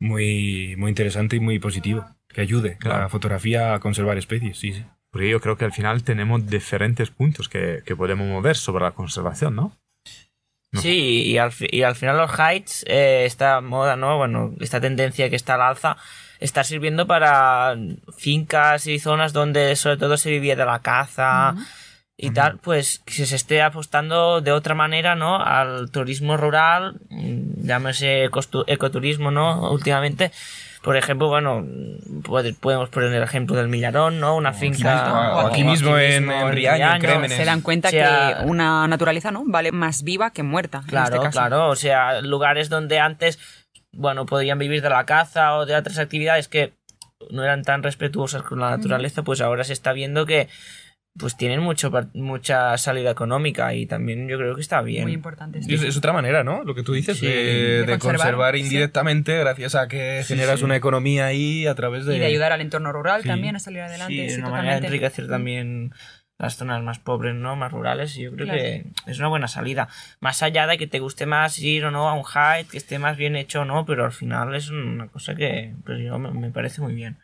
muy, muy interesante y muy positivo. Que ayude Claro. la fotografía a conservar especies, sí, sí. Porque yo creo que al final tenemos diferentes puntos que, que podemos mover sobre la conservación, ¿no? No. Sí, y al, y al final los heights, eh, esta moda, ¿no? Bueno, esta tendencia que está al alza, está sirviendo para fincas y zonas donde sobre todo se vivía de la caza y tal, pues que se esté apostando de otra manera, ¿no? Al turismo rural, mm, llámese ecoturismo, ¿no? Últimamente. Por ejemplo, bueno, puede- podemos poner el ejemplo del Millarón, ¿no? Una finca... o aquí mismo en- en Riaño, en Crémenes. Se dan cuenta O sea, que una naturaleza no vale más viva que muerta. en Claro, este caso. claro. O sea, lugares donde antes, bueno, podían vivir de la caza o de otras actividades que no eran tan respetuosas con la naturaleza, pues ahora se está viendo que pues tienen mucho, mucha salida económica y también yo creo que está bien. Muy importante. Y Es, es otra manera, ¿no? Lo que tú dices, Sí. de, De de conservar, conservar, sí. indirectamente gracias a que generas sí. una economía ahí a través de... Y de ayudar al entorno rural Sí. también a salir adelante. Sí, Sí, es una manera de enriquecer también las zonas más pobres, ¿no? Más rurales, y yo creo Claro. que es una buena salida. Más allá de que te guste más ir o no a un hike, que esté más bien hecho o no, pero al final es una cosa que pues yo me, me parece muy bien.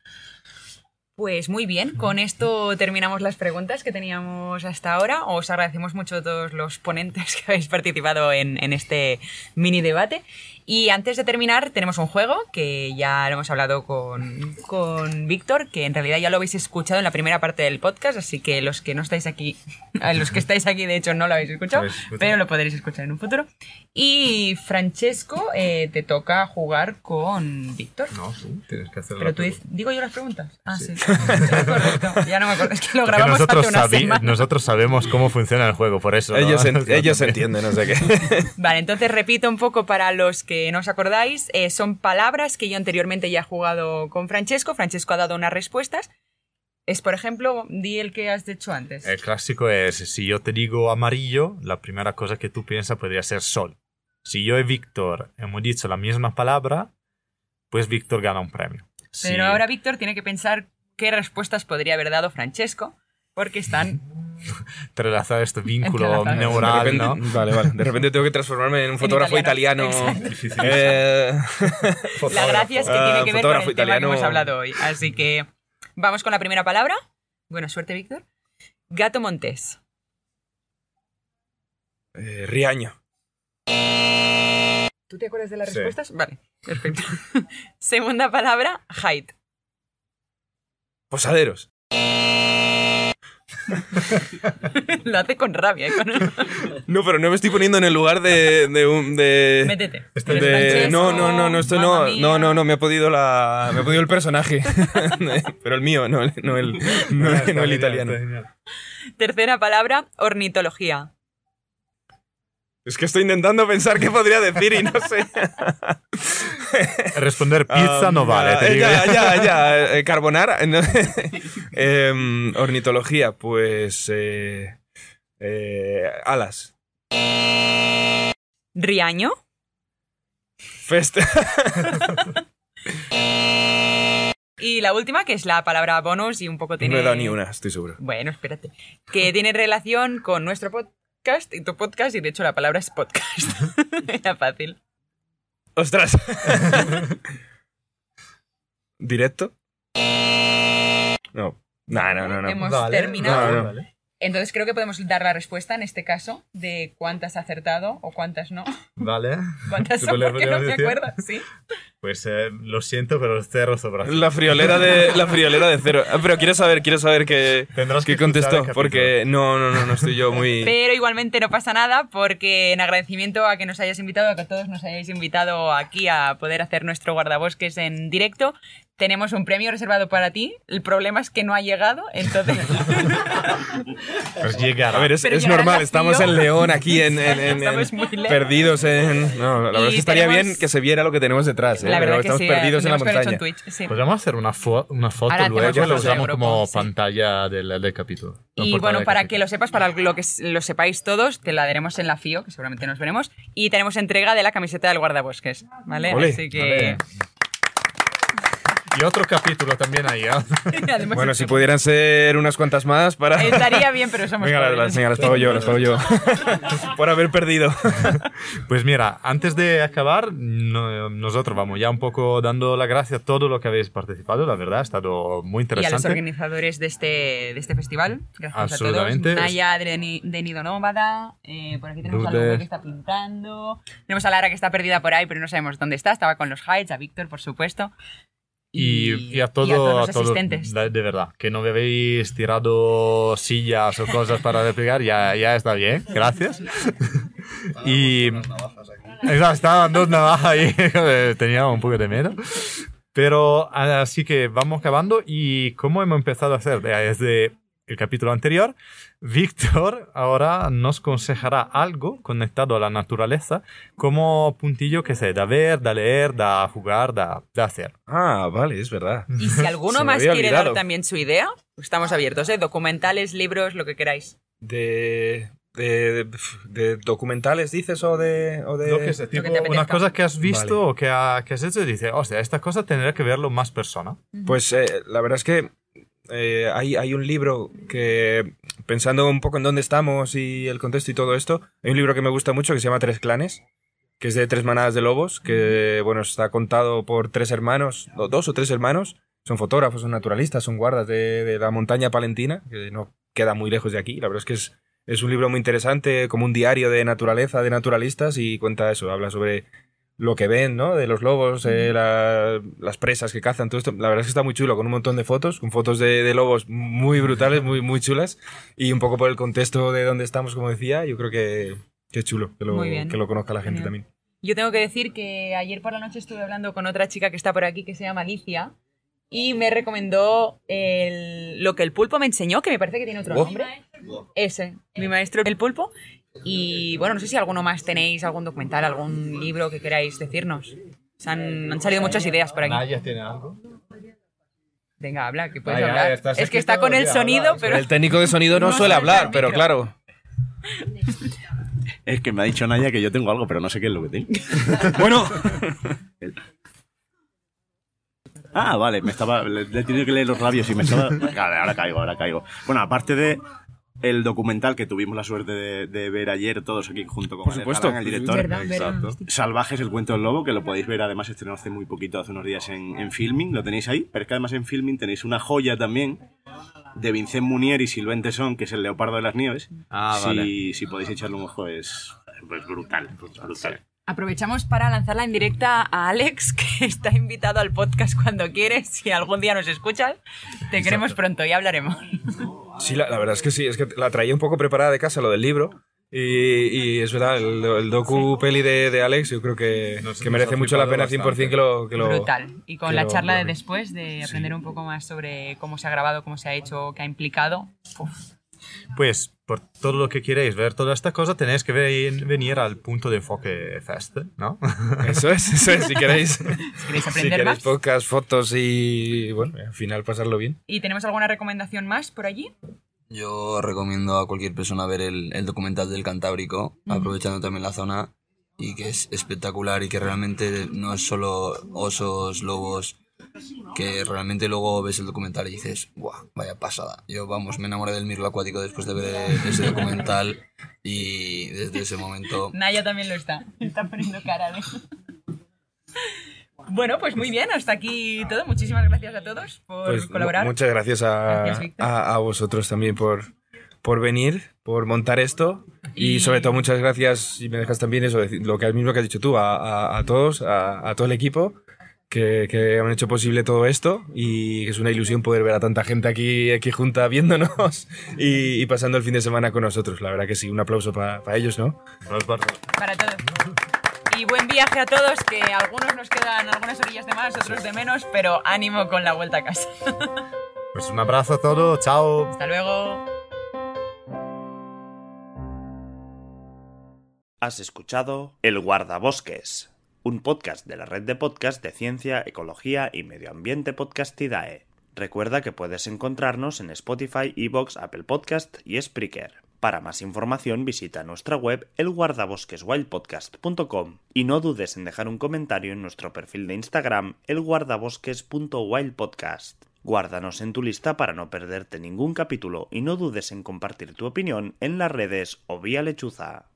Pues muy bien, con esto terminamos las preguntas que teníamos hasta ahora. Os agradecemos mucho a todos los ponentes que habéis participado en, en este mini debate. Y antes de terminar, tenemos un juego que ya lo hemos hablado con, con Víctor, que en realidad ya lo habéis escuchado en la primera parte del podcast, así que los que no estáis aquí, los que estáis aquí de hecho no Lo habéis escuchado. pero lo podréis escuchar en un futuro. Y Francesco, eh, te toca jugar con Víctor. No, sí, tienes que hacer Pero la tú pregunta. dices, digo yo las preguntas. Ah, sí. Correcto. Ya no me acuerdo. Es que lo grabamos nosotros, hace una semana. nosotros sabemos cómo funciona el juego, por eso. ¿no? Ellos, en- ellos entienden, no sé qué. Vale, entonces repito un poco para los que no os acordáis. eh, son palabras que yo anteriormente ya he jugado con Francesco. Francesco ha dado unas respuestas. Es, por ejemplo, di el que has dicho antes. El clásico es, si yo te digo amarillo, la primera cosa que tú piensas podría ser sol. Si yo y Víctor hemos dicho la misma palabra, pues Víctor gana un premio. Pero ahora Víctor tiene que pensar qué respuestas podría haber dado Francesco, porque están... entrelazar este vínculo neural, repente, ¿no? Vale, vale. De repente tengo que transformarme en un fotógrafo italiano. italiano. Exacto. Eh, La gracia es que tiene que ver con el tema que hemos hablado hoy. Así que vamos con la primera palabra. Buena suerte, Víctor. Gato montés. eh, Riaño. ¿Tú te acuerdas de las Sí. respuestas? Vale, perfecto. Segunda palabra, height. Posaderos. Lo hace con rabia. ¿eh? Con... No, pero no me estoy poniendo en el lugar de. de, un- de- Métete. Este de- no, no, no, no, esto no, mía. no, no, no, me ha podido la, me ha podido el personaje, pero el mío, no, no el, no, el italiano. Tercera palabra, ornitología. Es que estoy intentando pensar qué podría decir y no sé. Responder pizza Ah, no vale, ya, te digo. Ya, ya, ya. eh, carbonara. no. Em, ornitología, pues. eh, eh, alas. Riaño. Fest. Y la última, que es la palabra bonus y un poco tiene... No he dado ni una, estoy seguro. Bueno, espérate. Que tiene relación con nuestro podcast y tu podcast, y de hecho la palabra es podcast. Era fácil. ¡Ostras! ¿Directo? No. No, no, no, no. Hemos Vale, terminado. No, no. vale. Entonces creo que podemos dar la respuesta en este caso de cuántas has acertado o cuántas no. Vale. ¿Cuántas ¿Tú son? Porque no me acuerdo. Sí. Pues eh, lo siento, pero cero sobre La friolera de, la friolera de cero. Ah, pero quiero saber, quiero saber qué, Tendrás que contestó. Porque no, no, no, no estoy yo muy. Pero igualmente no pasa nada porque en agradecimiento a que nos hayas invitado, a que todos nos hayáis invitado aquí a poder hacer nuestro guardabosques en directo, tenemos un premio reservado para ti. El problema es que no ha llegado, entonces... Pues llegar. A ver, es, llegará normal, estamos en León, aquí en, perdidos en... No, la verdad es que estaría tenemos- bien que se viera lo que tenemos detrás, ¿eh? La pero verdad que estamos sí, perdidos en la montaña. en Twitch, sí. Pues vamos a hacer una, fo- una foto Ahora luego de usamos como sí. pantalla del, del capítulo. No, Y bueno, para capítulo. que lo sepas, para lo que lo sepáis todos, te la daremos en la FIO, que seguramente nos veremos. Y tenemos entrega de la camiseta del guardabosques, ¿vale? Así que... Y otro capítulo también ahí, ¿eh? Además, Bueno, si pudieran ser unas cuantas más para... Estaría bien, pero somos Venga, las, venga, las pago yo, las pago yo. Por haber perdido. Pues mira, antes de acabar, no- nosotros vamos ya un poco dando la gracia a todo lo que habéis participado, la verdad, ha estado muy Y a los interesante. organizadores de este, de este festival. Gracias Absolutamente. a todos. Naya de, Ni- de Nido Nómada. eh, por aquí tenemos a. Lupe que está pintando. Tenemos a Lara que está perdida por ahí, pero no sabemos dónde está. Estaba con los Heights, a Víctor, por supuesto. Y, y a, todo, y a todos a los todos, asistentes. de, de verdad, que no me habéis tirado sillas o cosas para replicar, ya, ya está bien, gracias. y estaban dos navajas ahí, tenía un poco de miedo. Pero así que vamos acabando y como hemos empezado a hacer desde el capítulo anterior, Víctor ahora nos aconsejará algo conectado a la naturaleza como puntillo que sé, da ver, da leer, da jugar, da, da hacer. Ah, vale, es verdad. Y si alguno más quiere olvidado. dar también su idea, estamos abiertos, ¿eh? Documentales, libros, lo que queráis. De, de, de- de documentales, dices, o de... O de... Lo que sé, tipo, que que has visto Vale. o que, ha- que has hecho y dices, hostia, esta cosa tendría que verlo más persona. Pues eh, la verdad es que eh, hay, hay un libro que, pensando un poco en dónde estamos y el contexto y todo esto, hay un libro que me gusta mucho que se llama Tres Clanes, que es de tres manadas de lobos, que bueno, está contado por tres hermanos, o dos o tres hermanos, son fotógrafos, son naturalistas, son guardas de, de la montaña palentina, que no queda muy lejos de aquí. La verdad es que es, es un libro muy interesante, como un diario de naturaleza, de naturalistas, y cuenta eso, habla sobre lo que ven, ¿no? De los lobos, eh, la- las presas que cazan, todo esto. La verdad es que está muy chulo, con un montón de fotos, con fotos de, de lobos muy brutales, muy, muy chulas, y un poco por el contexto de donde estamos, como decía, yo creo que, que es chulo que lo, que lo conozca la gente también. Yo tengo que decir que ayer por la noche estuve hablando con otra chica que está por aquí que se llama Alicia y me recomendó el- lo que el pulpo me enseñó, que me parece que tiene otro Oh. nombre. Ese, mi maestro el pulpo. Y bueno, no sé si alguno más tenéis, algún documental, algún libro que queráis decirnos. Se han, han salido muchas ideas por aquí. Naya tiene algo. Venga, habla, que puedes ya, hablar. Es que está con el sonido, habla, pero... El técnico de sonido no, No suele hablar, pero claro. Es que me ha dicho Naya que yo tengo algo, pero no sé qué es lo que tengo. Bueno, Ah, vale, me estaba. Le, le he tenido que leer los labios y me estaba. Vale, ahora caigo, ahora caigo. Bueno, aparte de el documental que tuvimos la suerte de, de ver ayer todos aquí junto con Por Alex supuesto. Galán, el director. Verdad, verdad. Exacto. Salvajes, el cuento del lobo, que lo podéis ver además estrenó hace muy poquito, hace unos días en, en Filming, lo tenéis ahí, pero es que además en Filming tenéis una joya también de Vincent Munier y Sylvain Tesson, que es el leopardo de las nieves. Ah, si, vale. si podéis echarle un ojo es, es brutal, brutal. Aprovechamos para lanzar la indirecta a Alex, que está invitado al podcast cuando quieres. Si algún día nos escuchas, te queremos pronto y hablaremos. Sí, la, la verdad es que sí, es que la traía un poco preparada de casa lo del libro. Y, y es verdad, el, el docu peli de, de Alex yo creo que, Nos- que merece mucho la pena 100% bastante. que lo... Que lo Brutal. Y con la lo- charla de lo- después, de aprender un poco más sobre cómo se ha grabado, cómo se ha hecho, qué ha implicado. Uf. Pues por todo lo que queréis ver toda esta cosa tenéis que ven- venir al punto de enfoque Fest, ¿no? Eso es, eso es, si queréis, Si queréis si aprender queréis más. podcast, fotos y bueno, al final pasarlo bien. ¿Y tenemos alguna recomendación más por allí? Yo recomiendo a cualquier persona ver el, el documental del Cantábrico, aprovechando también la zona, y que es espectacular y que realmente no es solo osos, lobos, que realmente luego ves el documental y dices, ¡guau! Vaya pasada. Yo, vamos, me enamoré del mirlo acuático después de ver ese documental y desde ese momento... Naya también lo está. Está poniendo cara de... Bueno, pues muy bien, hasta aquí todo. Muchísimas gracias a todos por Pues colaborar. mu- muchas gracias, a, Gracias, a- a vosotros también por, por venir, por montar esto. Y, Y- sobre todo muchas gracias, si me dejas también eso, decir- lo que mismo que has dicho tú, a, a- a todos, a, a todo el equipo que, que han hecho posible todo esto y que es una ilusión poder ver a tanta gente aquí, aquí junta viéndonos y, y pasando el fin de semana con nosotros. La verdad que sí, un aplauso para ellos, ¿no? Para todos. Y buen viaje a todos, que algunos nos quedan algunas orillas de más, otros de menos, pero ánimo con la vuelta a casa. Pues un abrazo a todos, chao. Hasta luego. Has escuchado El Guardabosques, un podcast de la red de podcast de ciencia, ecología y medio ambiente Podcastidae. Recuerda que puedes encontrarnos en Spotify, Evox, Apple Podcast y Spreaker. Para más información visita nuestra web elguardabosqueswildpodcast.com y no dudes en dejar un comentario en nuestro perfil de Instagram elguardabosques.wildpodcast. Guárdanos en tu lista para no perderte ningún capítulo y no dudes en compartir tu opinión en las redes o vía lechuza.